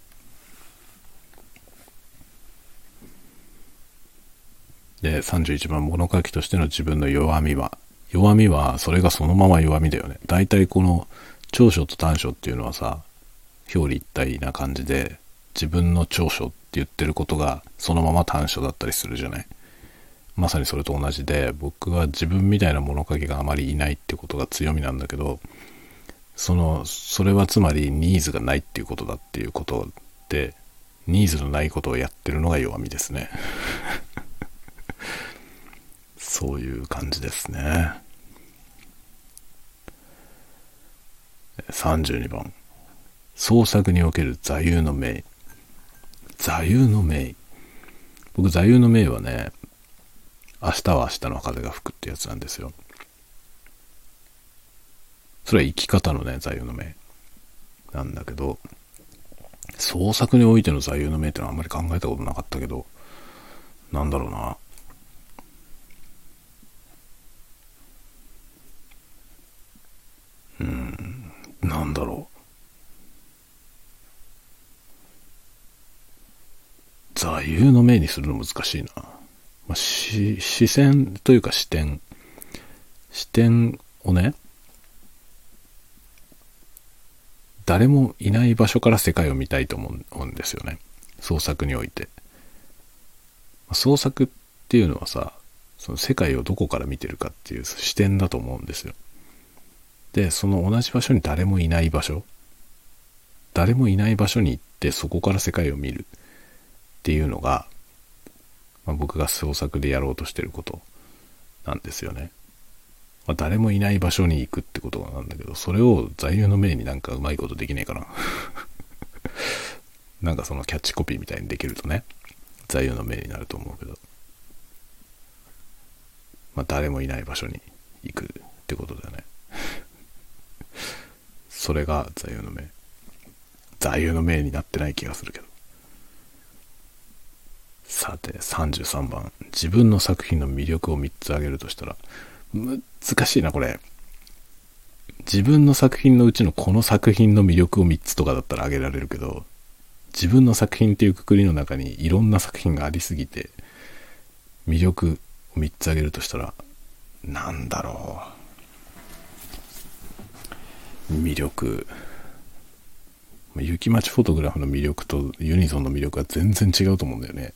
で、31番、物書きとしての自分の弱みは、弱みは、それがそのまま弱みだよね。大体この、長所と短所っていうのはさ、表裏一体な感じで、自分の長所って言ってることがそのまま短所だったりするじゃない。まさにそれと同じで僕は自分みたいな物書きがあまりいないってことが強みなんだけどそのそれはつまりニーズがないっていうことだっていうことでニーズのないことをやってるのが弱みですね そういう感じですね32番創作における座右の銘座右の銘。僕、座右の銘はね、明日は明日の風が吹くってやつなんですよ。それは生き方のね、座右の銘なんだけど、創作においての座右の銘ってのはあんまり考えたことなかったけど、なんだろうな。うん、なんだろう。座右の銘にするの難しいな。まあ、視線というか視点。視点をね、誰もいない場所から世界を見たいと思うんですよね。創作において。創作っていうのはさ、その世界をどこから見てるかっていう視点だと思うんですよ。で、その同じ場所に誰もいない場所、誰もいない場所に行ってそこから世界を見るっていうのが、まあ、僕が創作でやろうとしてることなんですよね。まあ、誰もいない場所に行くってことなんだけど、それを座右の銘になんかうまいことできねえかな。なんかそのキャッチコピーみたいにできるとね、座右の銘になると思うけど、まあ、誰もいない場所に行くってことだよね。それが座右の銘。座右の銘になってない気がするけど。さて、33番。自分の作品の魅力を3つ挙げるとしたら、難しいな、これ。自分の作品のうちのこの作品の魅力を3つとかだったら挙げられるけど、自分の作品っていうくくりの中にいろんな作品がありすぎて、魅力を3つ挙げるとしたら、なんだろう。魅力。雪町フォトグラフの魅力とユニゾンの魅力は全然違うと思うんだよね。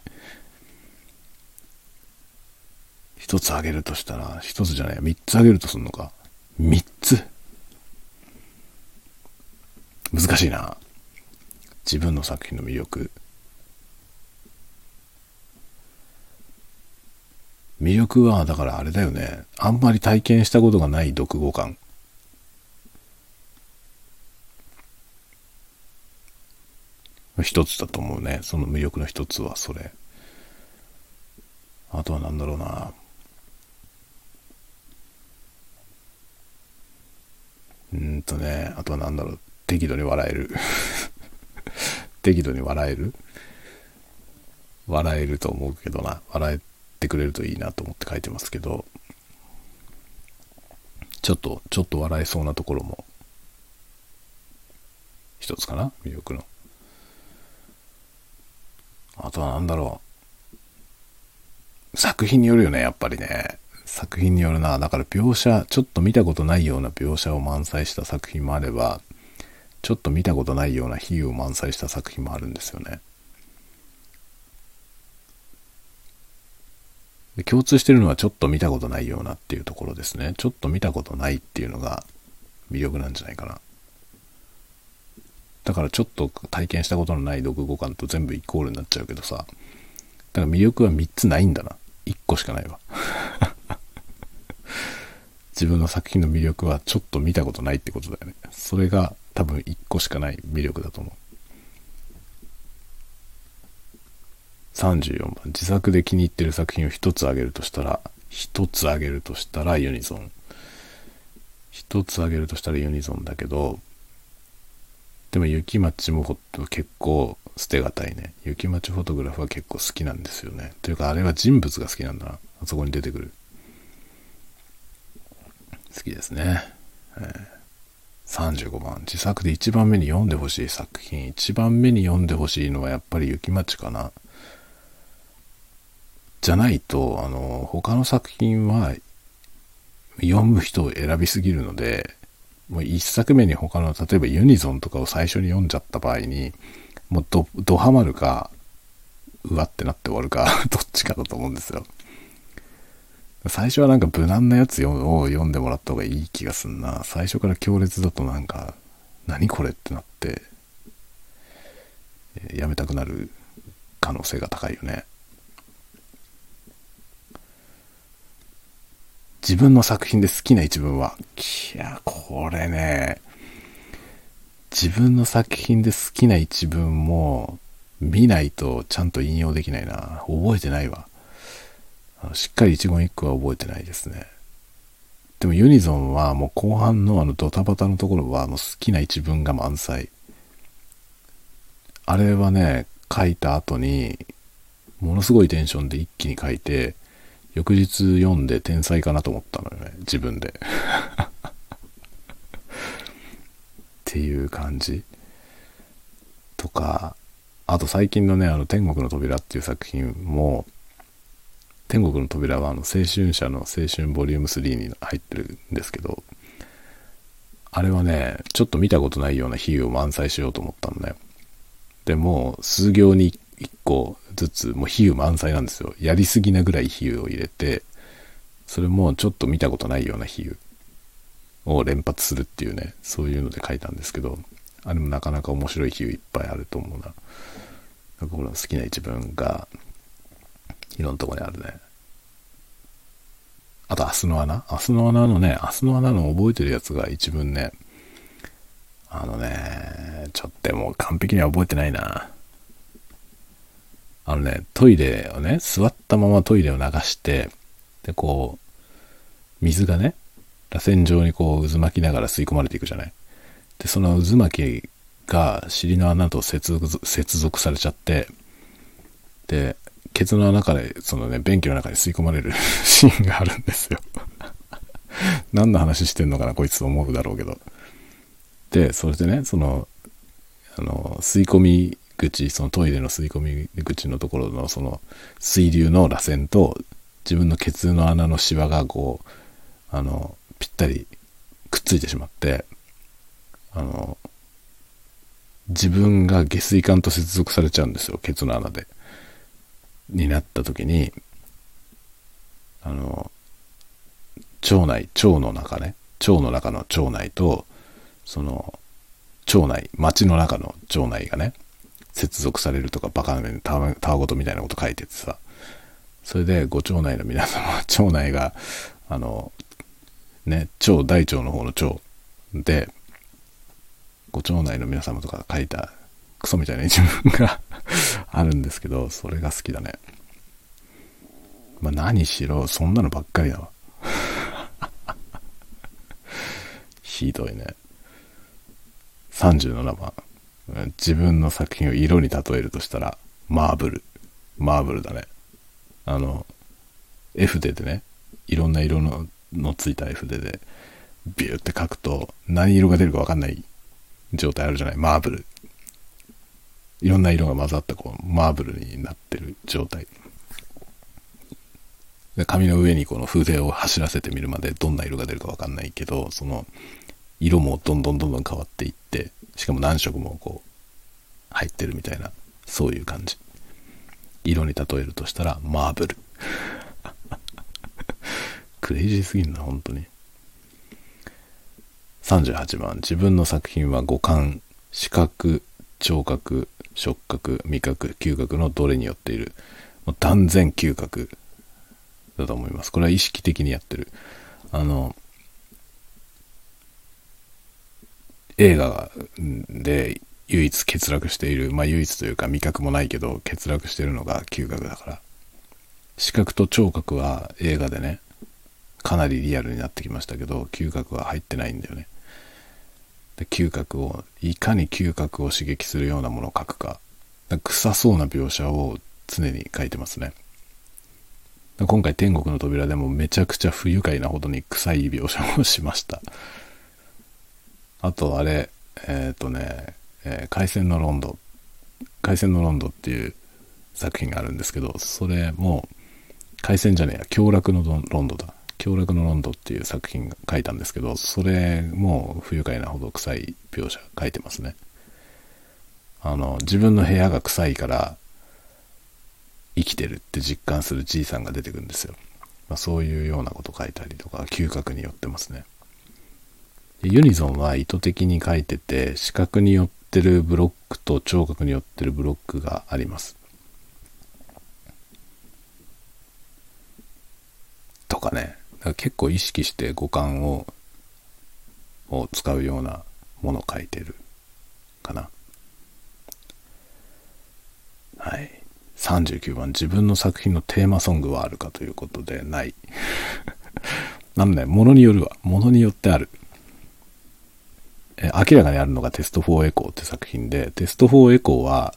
一つあげるとしたら、一つじゃない、三つあげるとすんのか。三つ難しいな。自分の作品の魅力。魅力は、だからあれだよね。あんまり体験したことがない読語感。一つだと思うね。その魅力の一つはそれ。あとは何だろうな。うんとね、あとは何だろう。適度に笑える。適度に笑える？笑えると思うけどな。笑えてくれるといいなと思って書いてますけど、ちょっと、ちょっと笑えそうなところも、一つかな？魅力の。あとは何だろう。作品によるよね、やっぱりね。作品によるな。だから描写、ちょっと見たことないような描写を満載した作品もあれば、ちょっと見たことないような比喩を満載した作品もあるんですよね。共通してるのはちょっと見たことないようなっていうところですね。ちょっと見たことないっていうのが魅力なんじゃないかな。だからちょっと体験したことのない読語感と全部イコールになっちゃうけどさ。だから魅力は3つないんだな。1個しかないわ。自分の作品の魅力はちょっと見たことないってことだよね。それが多分1個しかない魅力だと思う。34番。自作で気に入ってる作品を1つあげるとしたら、1つあげるとしたらユニゾン。1つあげるとしたらユニゾンだけど、でも雪町も結構捨てがたいね。雪町フォトグラフは結構好きなんですよね。というかあれは人物が好きなんだな。あそこに出てくる。好きですね。えー、35番。自作で1番目に読んでほしい作品。1番目に読んでほしいのはやっぱり雪町かな。じゃないと、あの、他の作品は読む人を選びすぎるので、もう一作目に他の、例えばユニゾンとかを最初に読んじゃった場合に、もうど、どハマるか、うわってなって終わるか どっちかだと思うんですよ。最初はなんか無難なやつを読んでもらった方がいい気がすんな。最初から強烈だとなんか、何これってなって、やめたくなる可能性が高いよね。自分の作品で好きな一文は、いや、これね、自分の作品で好きな一文も見ないとちゃんと引用できないな。覚えてないわ。しっかり一言一句は覚えてないですね。でもユニゾンはもう後半のあのドタバタのところはもう好きな一文が満載。あれはね、書いた後に、ものすごいテンションで一気に書いて、翌日読んで天才かなと思ったのよね、自分で。っていう感じ。とか、あと最近のね、あの、天国の扉っていう作品も、天国の扉はあの、青春社の青春ボリューム3に入ってるんですけど、あれはね、ちょっと見たことないような比喩を満載しようと思ったのね。でも、数行に1個ずつ、もう比喩満載なんですよ。やりすぎなぐらい比喩を入れて、それもちょっと見たことないような比喩を連発するっていうね、そういうので書いたんですけど、あれもなかなか面白い比喩いっぱいあると思うな。僕の好きな一文が、いろんなとこにあるね。あと、明日の穴明日の穴のね、明日の穴の覚えてるやつが一文ね、あのね、ちょっともう完璧には覚えてないな。あのね、トイレをね、座ったままトイレを流して、で、こう、水がね、螺旋状にこう渦巻きながら吸い込まれていくじゃない。で、その渦巻きが尻の穴と接続されちゃって、で、ケツの穴から、そのね、便器の中に吸い込まれる シーンがあるんですよ何の話してんのかな、こいつと思うだろうけど。で、それでね、その、あの、吸い込み口、そのトイレの吸い込み口のところのその水流の螺旋と自分のケツの穴のシワがこう、あの、ぴったりくっついてしまって、あの、自分が下水管と接続されちゃうんですよ、ケツの穴で。になった時に、あの、腸内、腸の中ね、腸の中の腸内と、その、腸内、町の中の腸内がね、接続されるとかバカな目にたわごとみたいなこと書いててさ、それでご腸内の皆様、腸内が、あの、ね、腸、大腸の方の腸で、ご腸内の皆様とか書いたクソみたいな一文があるんですけど、それが好きだね。まあ何しろ、そんなのばっかりだわ。ひどいね。37番。自分の作品を色に例えるとしたら、マーブル。マーブルだね。あの、絵筆でね、いろんな色ののついた絵筆で、ビューって描くと、何色が出るかわかんない状態あるじゃない？マーブル。いろんな色が混ざったこうマーブルになってる状態。で紙の上にこの筆を走らせてみるまでどんな色が出るかわかんないけど、その色もどんどんどんどん変わっていって、しかも何色もこう入ってるみたいな、そういう感じ。色に例えるとしたらマーブル。クレイジーすぎんな、本当に。38番、自分の作品は五感、視覚、聴覚、触覚、味覚、嗅覚のどれによっている。もう断然嗅覚だと思います。これは意識的にやってる。あの、映画で唯一欠落している、まあ唯一というか味覚もないけど欠落してるのが嗅覚だから。視覚と聴覚は映画でね、かなりリアルになってきましたけど、嗅覚は入ってないんだよね。で嗅覚をいかに嗅覚を刺激するようなものを描くか。臭そうな描写を常に描いてますね。今回天国の扉でもめちゃくちゃ不愉快なほどに臭い描写をしました。あとあれえっ、ー、とね、えー、海鮮のロンド。海鮮のロンドっていう作品があるんですけどそれも海鮮じゃねえや凶楽のロンドだ。凶楽のロンドっていう作品書いたんですけど、それも不愉快なほど臭い描写書いてますね。あの、自分の部屋が臭いから生きてるって実感するじいさんが出てくるんですよ。まあ、そういうようなこと書いたりとか、嗅覚によってますね。ユニゾンは意図的に書いてて、視覚によってるブロックと聴覚によってるブロックがあります。とかね。結構意識して五感をを使うようなものを書いてるかな。はい。39番、自分の作品のテーマソングはあるかということで、ない。なんで、ものによるわ。ものによってある。え明らかにあるのがテスト4エコーって作品で、テスト4エコーは、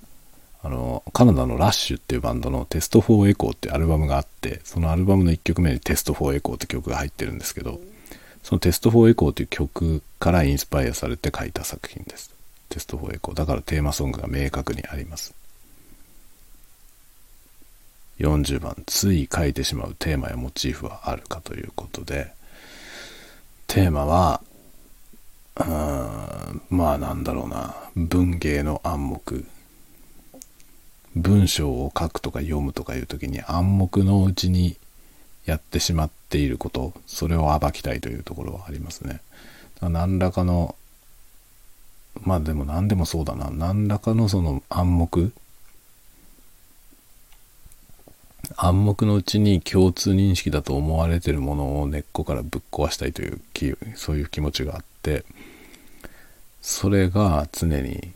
あの、カナダのラッシュっていうバンドのテスト4エコーっていうアルバムがあって、そのアルバムの1曲目にテスト4エコーって曲が入ってるんですけど、そのテスト4エコーっていう曲からインスパイアされて書いた作品です。テスト4エコー。だからテーマソングが明確にあります。40番、つい書いてしまうテーマやモチーフはあるかということで、テーマは、うん、まあなんだろうな、文芸の暗黙文章を書くとか読むとかいう時に暗黙のうちにやってしまっていること、それを暴きたいというところはありますね。何らかのまあでも何でもそうだな何らかのその暗黙暗黙のうちに共通認識だと思われてるものを根っこからぶっ壊したいというそういう気持ちがあってそれが常に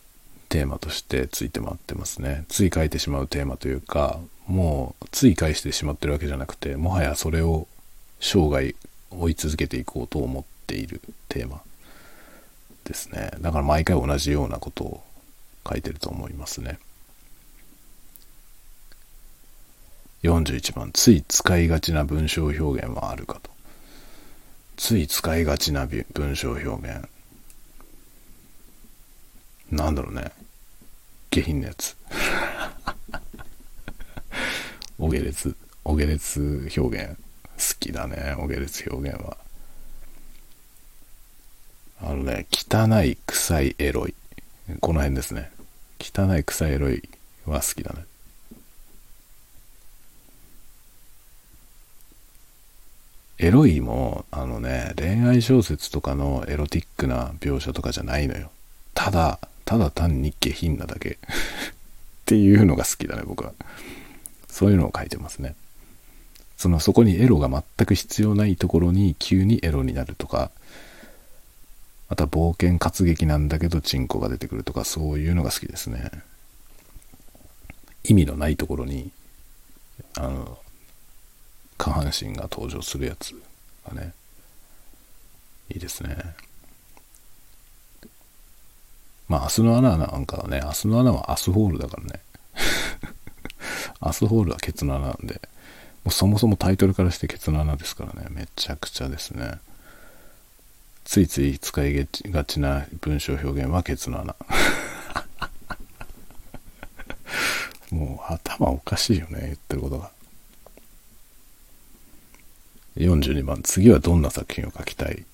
テーマとしてついて回ってますね。つい書いてしまうテーマというかもうつい返してしまってるわけじゃなくてもはやそれを生涯追い続けていこうと思っているテーマですね。だから毎回同じようなことを書いてると思いますね。41番つい使いがちな文章表現はあるかと。つい使いがちな文章表現。なんだろうね。下品なやつ。お下劣お下劣表現。好きだねお下劣表現は。あのね汚い臭いエロい。この辺ですね。汚い臭いエロいは好きだね。エロいもあのね恋愛小説とかのエロティックな描写とかじゃないのよ。ただただ単に下品なだけ。っていうのが好きだね僕は。そういうのを書いてますね。そのそこにエロが全く必要ないところに急にエロになるとかまた冒険活劇なんだけどチンコが出てくるとかそういうのが好きですね。意味のないところにあの下半身が登場するやつがねいいですね。まあ明日の穴なんかはね明日の穴はアスホールだからね。アスホールはケツの穴なんで。もうそもそもタイトルからしてケツの穴ですからね。めちゃくちゃですね。ついつい使いがちな文章表現はケツの穴 もう頭おかしいよね言ってることが。42番次はどんな作品を書きたい？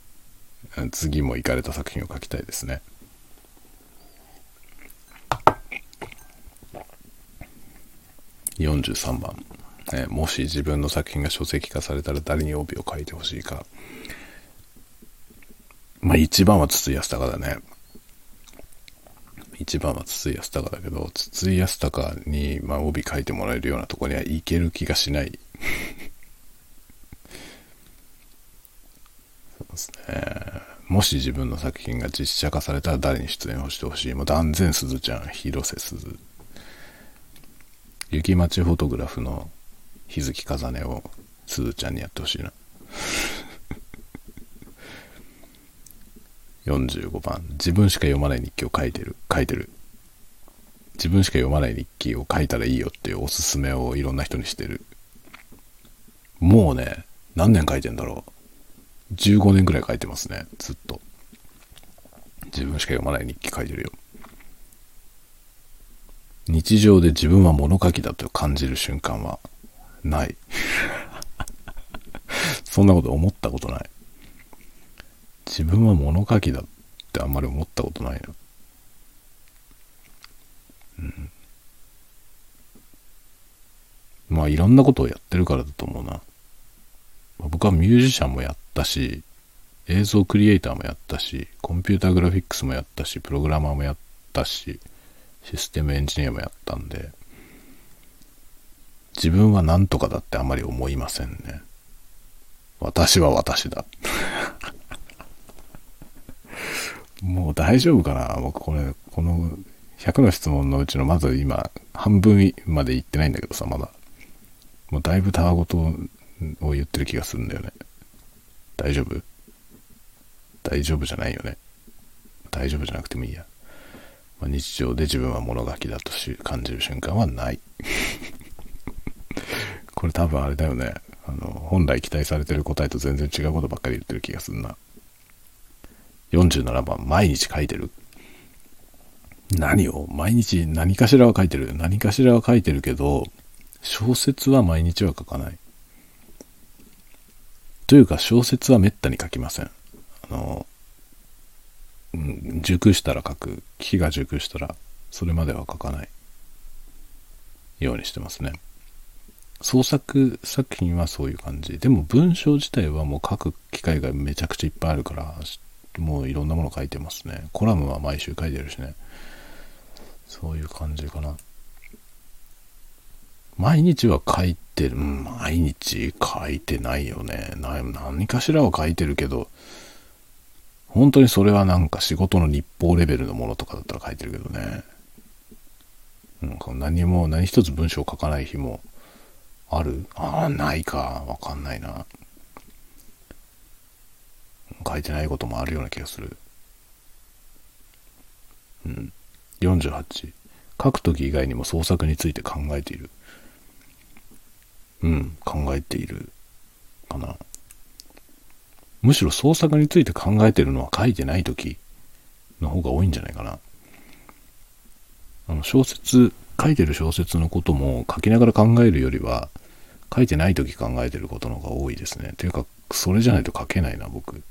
次も行かれた作品を書きたいですね。43番、えもし自分の作品が書籍化されたら誰に帯を書いてほしいか。まあ一番は筒井康隆だね。一番は筒井康隆だけど筒井康隆に、まあ、帯書いてもらえるようなとこにはいける気がしない。そうですね。もし自分の作品が実写化されたら誰に出演をしてほしい？もう断然すずちゃん、広瀬すず。雪町フォトグラフの日月かざねをすずちゃんにやってほしいな。45番。自分しか読まない日記を書いてる。書いてる。自分しか読まない日記を書いたらいいよっていうおすすめをいろんな人にしてる。もうね、何年書いてんだろう。15年くらい書いてますね。ずっと。自分しか読まない日記書いてるよ。日常で自分は物書きだと感じる瞬間はない。そんなこと思ったことない。自分は物書きだってあんまり思ったことないな。うん。まあいろんなことをやってるからだと思うな。僕はミュージシャンもやったし、映像クリエイターもやったし、コンピューターグラフィックスもやったし、プログラマーもやったし、システムエンジニアもやったんで、自分は何とかだってあまり思いませんね。私は私だ。もう大丈夫かな？僕これ、この100の質問のうちのまず今半分まで行ってないんだけどさ、まだ。もうだいぶたわごとを言ってる気がするんだよね。大丈夫？大丈夫じゃないよね。大丈夫じゃなくてもいいや。まあ、日常で自分は物書きだと感じる瞬間はない。これ多分あれだよね。あの、本来期待されてる答えと全然違うことばっかり言ってる気がするな。47番、毎日書いてる。何を？毎日何かしらは書いてる。何かしらは書いてるけど、小説は毎日は書かない。というか小説はめったに書きません。あの、熟したら書く。木が熟したらそれまでは書かないようにしてますね。創作作品はそういう感じ。でも文章自体はもう書く機会がめちゃくちゃいっぱいあるから、もういろんなもの書いてますね。コラムは毎週書いてるしね。そういう感じかな。毎日は書いてる。うん、毎日書いてないよね。何かしらは書いてるけど、本当にそれはなんか仕事の日報レベルのものとかだったら書いてるけどね。うん、何も、何一つ文章を書かない日もある？ああ、ないか。わかんないな。書いてないこともあるような気がする。うん。48。書くとき以外にも創作について考えている。うん、考えているかな。むしろ創作について考えてるのは書いてないときの方が多いんじゃないかな。あの小説、書いてる小説のことも書きながら考えるよりは、書いてない時考えてることの方が多いですね。というか、それじゃないと書けないな、僕。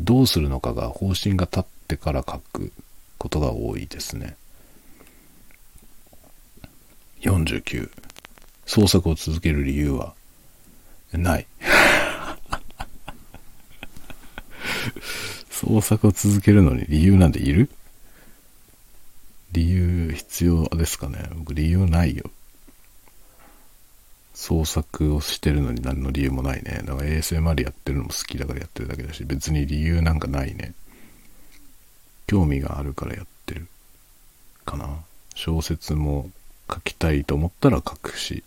どうするのかが方針が立ってから書くことが多いですね。49創作を続ける理由はない。創作を続けるのに理由なんている？理由必要ですかね？僕理由ないよ。創作をしてるのに何の理由もないね。だから ASMR やってるのも好きだからやってるだけだし別に理由なんかないね。興味があるからやってるかな。小説も書きたいと思ったら書くし、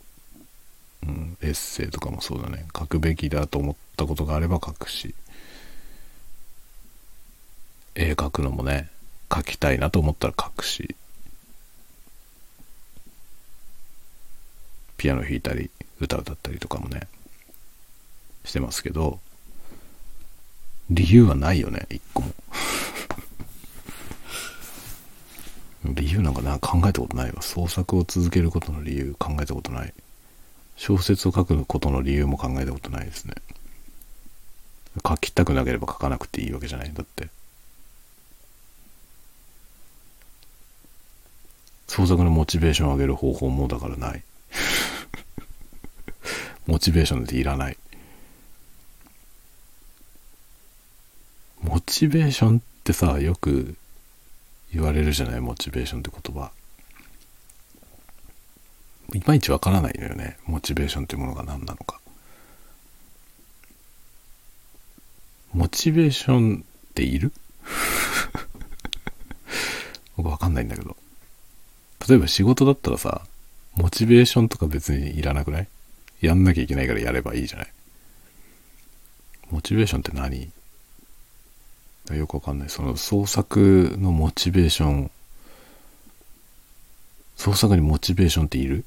うん、エッセイとかもそうだね。書くべきだと思ったことがあれば書くし。絵描くのもね書きたいなと思ったら書くし。ピアノ弾いたり歌歌ったりとかもねしてますけど理由はないよね一個も。理由なんかな考えたことないわ。創作を続けることの理由考えたことない。小説を書くことの理由も考えたことないですね。書きたくなければ書かなくていいわけじゃない。んだって。創作のモチベーションを上げる方法もだからない。モチベーションっていらない。モチベーションってさよく言われるじゃない？モチベーションって言葉。いまいちわからないのよね。モチベーションっていうものが何なのか。モチベーションっている？僕わかんないんだけど。例えば仕事だったらさモチベーションとか別にいらなくない？やんなきゃいけないからやればいいじゃない？モチベーションって何？よくわかんない。その創作のモチベーション、創作にモチベーションっている？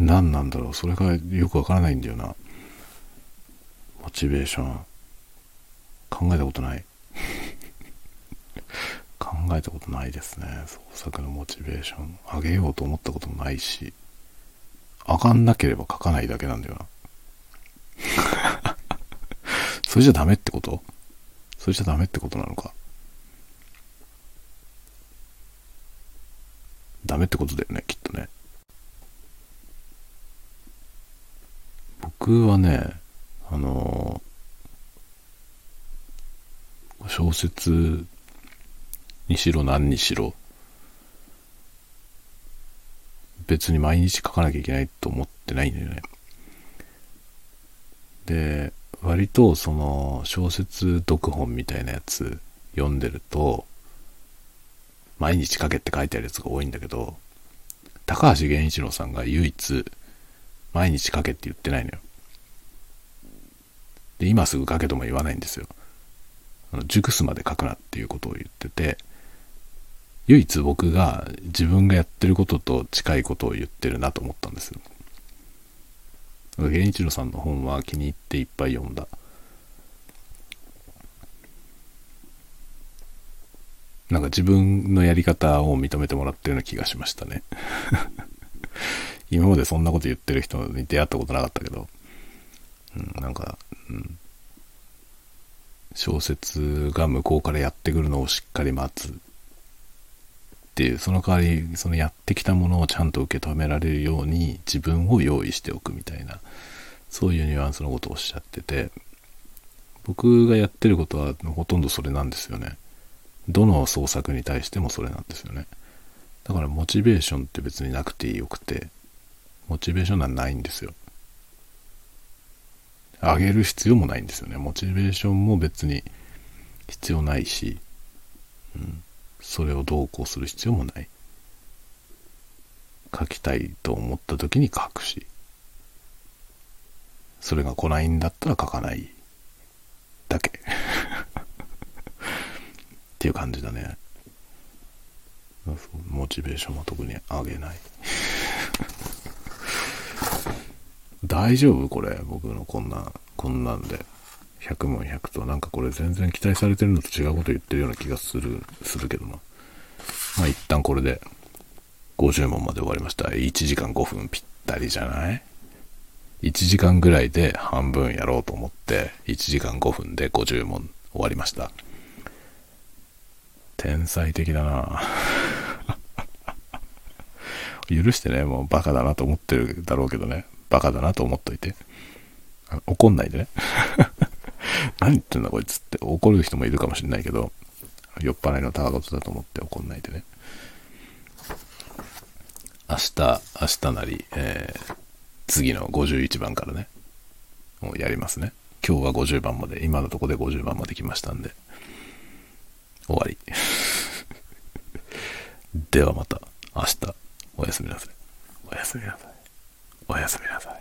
何なんだろうそれがよくわからないんだよな。モチベーション。考えたことない。考えたことないですね。創作のモチベーション。上げようと思ったこともないし。上がんなければ書かないだけなんだよな。それじゃダメってこと？それじゃダメってことなのか？ダメってことだよね、きっとね。僕はね、あのー、小説にしろ何にしろ、別に毎日書かなきゃいけないと思ってないんだよね。で、割とその小説読本みたいなやつ読んでると、毎日書けって書いてあるやつが多いんだけど、高橋源一郎さんが唯一、毎日書けって言ってないのよ。で、今すぐ書けとも言わないんですよ。あの熟すまで書くなっていうことを言ってて、唯一僕が自分がやってることと近いことを言ってるなと思ったんですよ。源一郎さんの本は気に入っていっぱい読んだ。なんか自分のやり方を認めてもらってるような気がしましたね。今までそんなこと言ってる人に出会ったことなかったけど、うん、なんか、うん、小説が向こうからやってくるのをしっかり待つっていう、その代わり、そのやってきたものをちゃんと受け止められるように自分を用意しておくみたいな、そういうニュアンスのことをおっしゃってて、僕がやってることはほとんどそれなんですよね。どの創作に対してもそれなんですよね。だからモチベーションって別になくてよくて、モチベーションはないんですよ。上げる必要もないんですよね。モチベーションも別に必要ないし、うん、それをどうこうする必要もない。書きたいと思った時に書くし、それが来ないんだったら書かないだけ。っていう感じだね。モチベーションは特に上げない。大丈夫これ。僕のこんな、こんなんで。100問100と、なんかこれ全然期待されてるのと違うこと言ってるような気がする、するけどな。まあ一旦これで50問まで終わりました。1時間5分ぴったりじゃない ?1 時間ぐらいで半分やろうと思って、1時間5分で50問終わりました。天才的だな 許してね、もうバカだなと思ってるだろうけどね。バカだなと思っといて。怒んないでね。何言ってんだこいつって怒る人もいるかもしれないけど、酔っ払いのたわごとだと思って怒んないでね。明日、明日なり、えー、次の51番からね、もうやりますね。今日は50番まで、今のとこで50番まで来ましたんで、終わり。ではまた明日、おやすみなさい。おやすみなさい。おやすみなさい。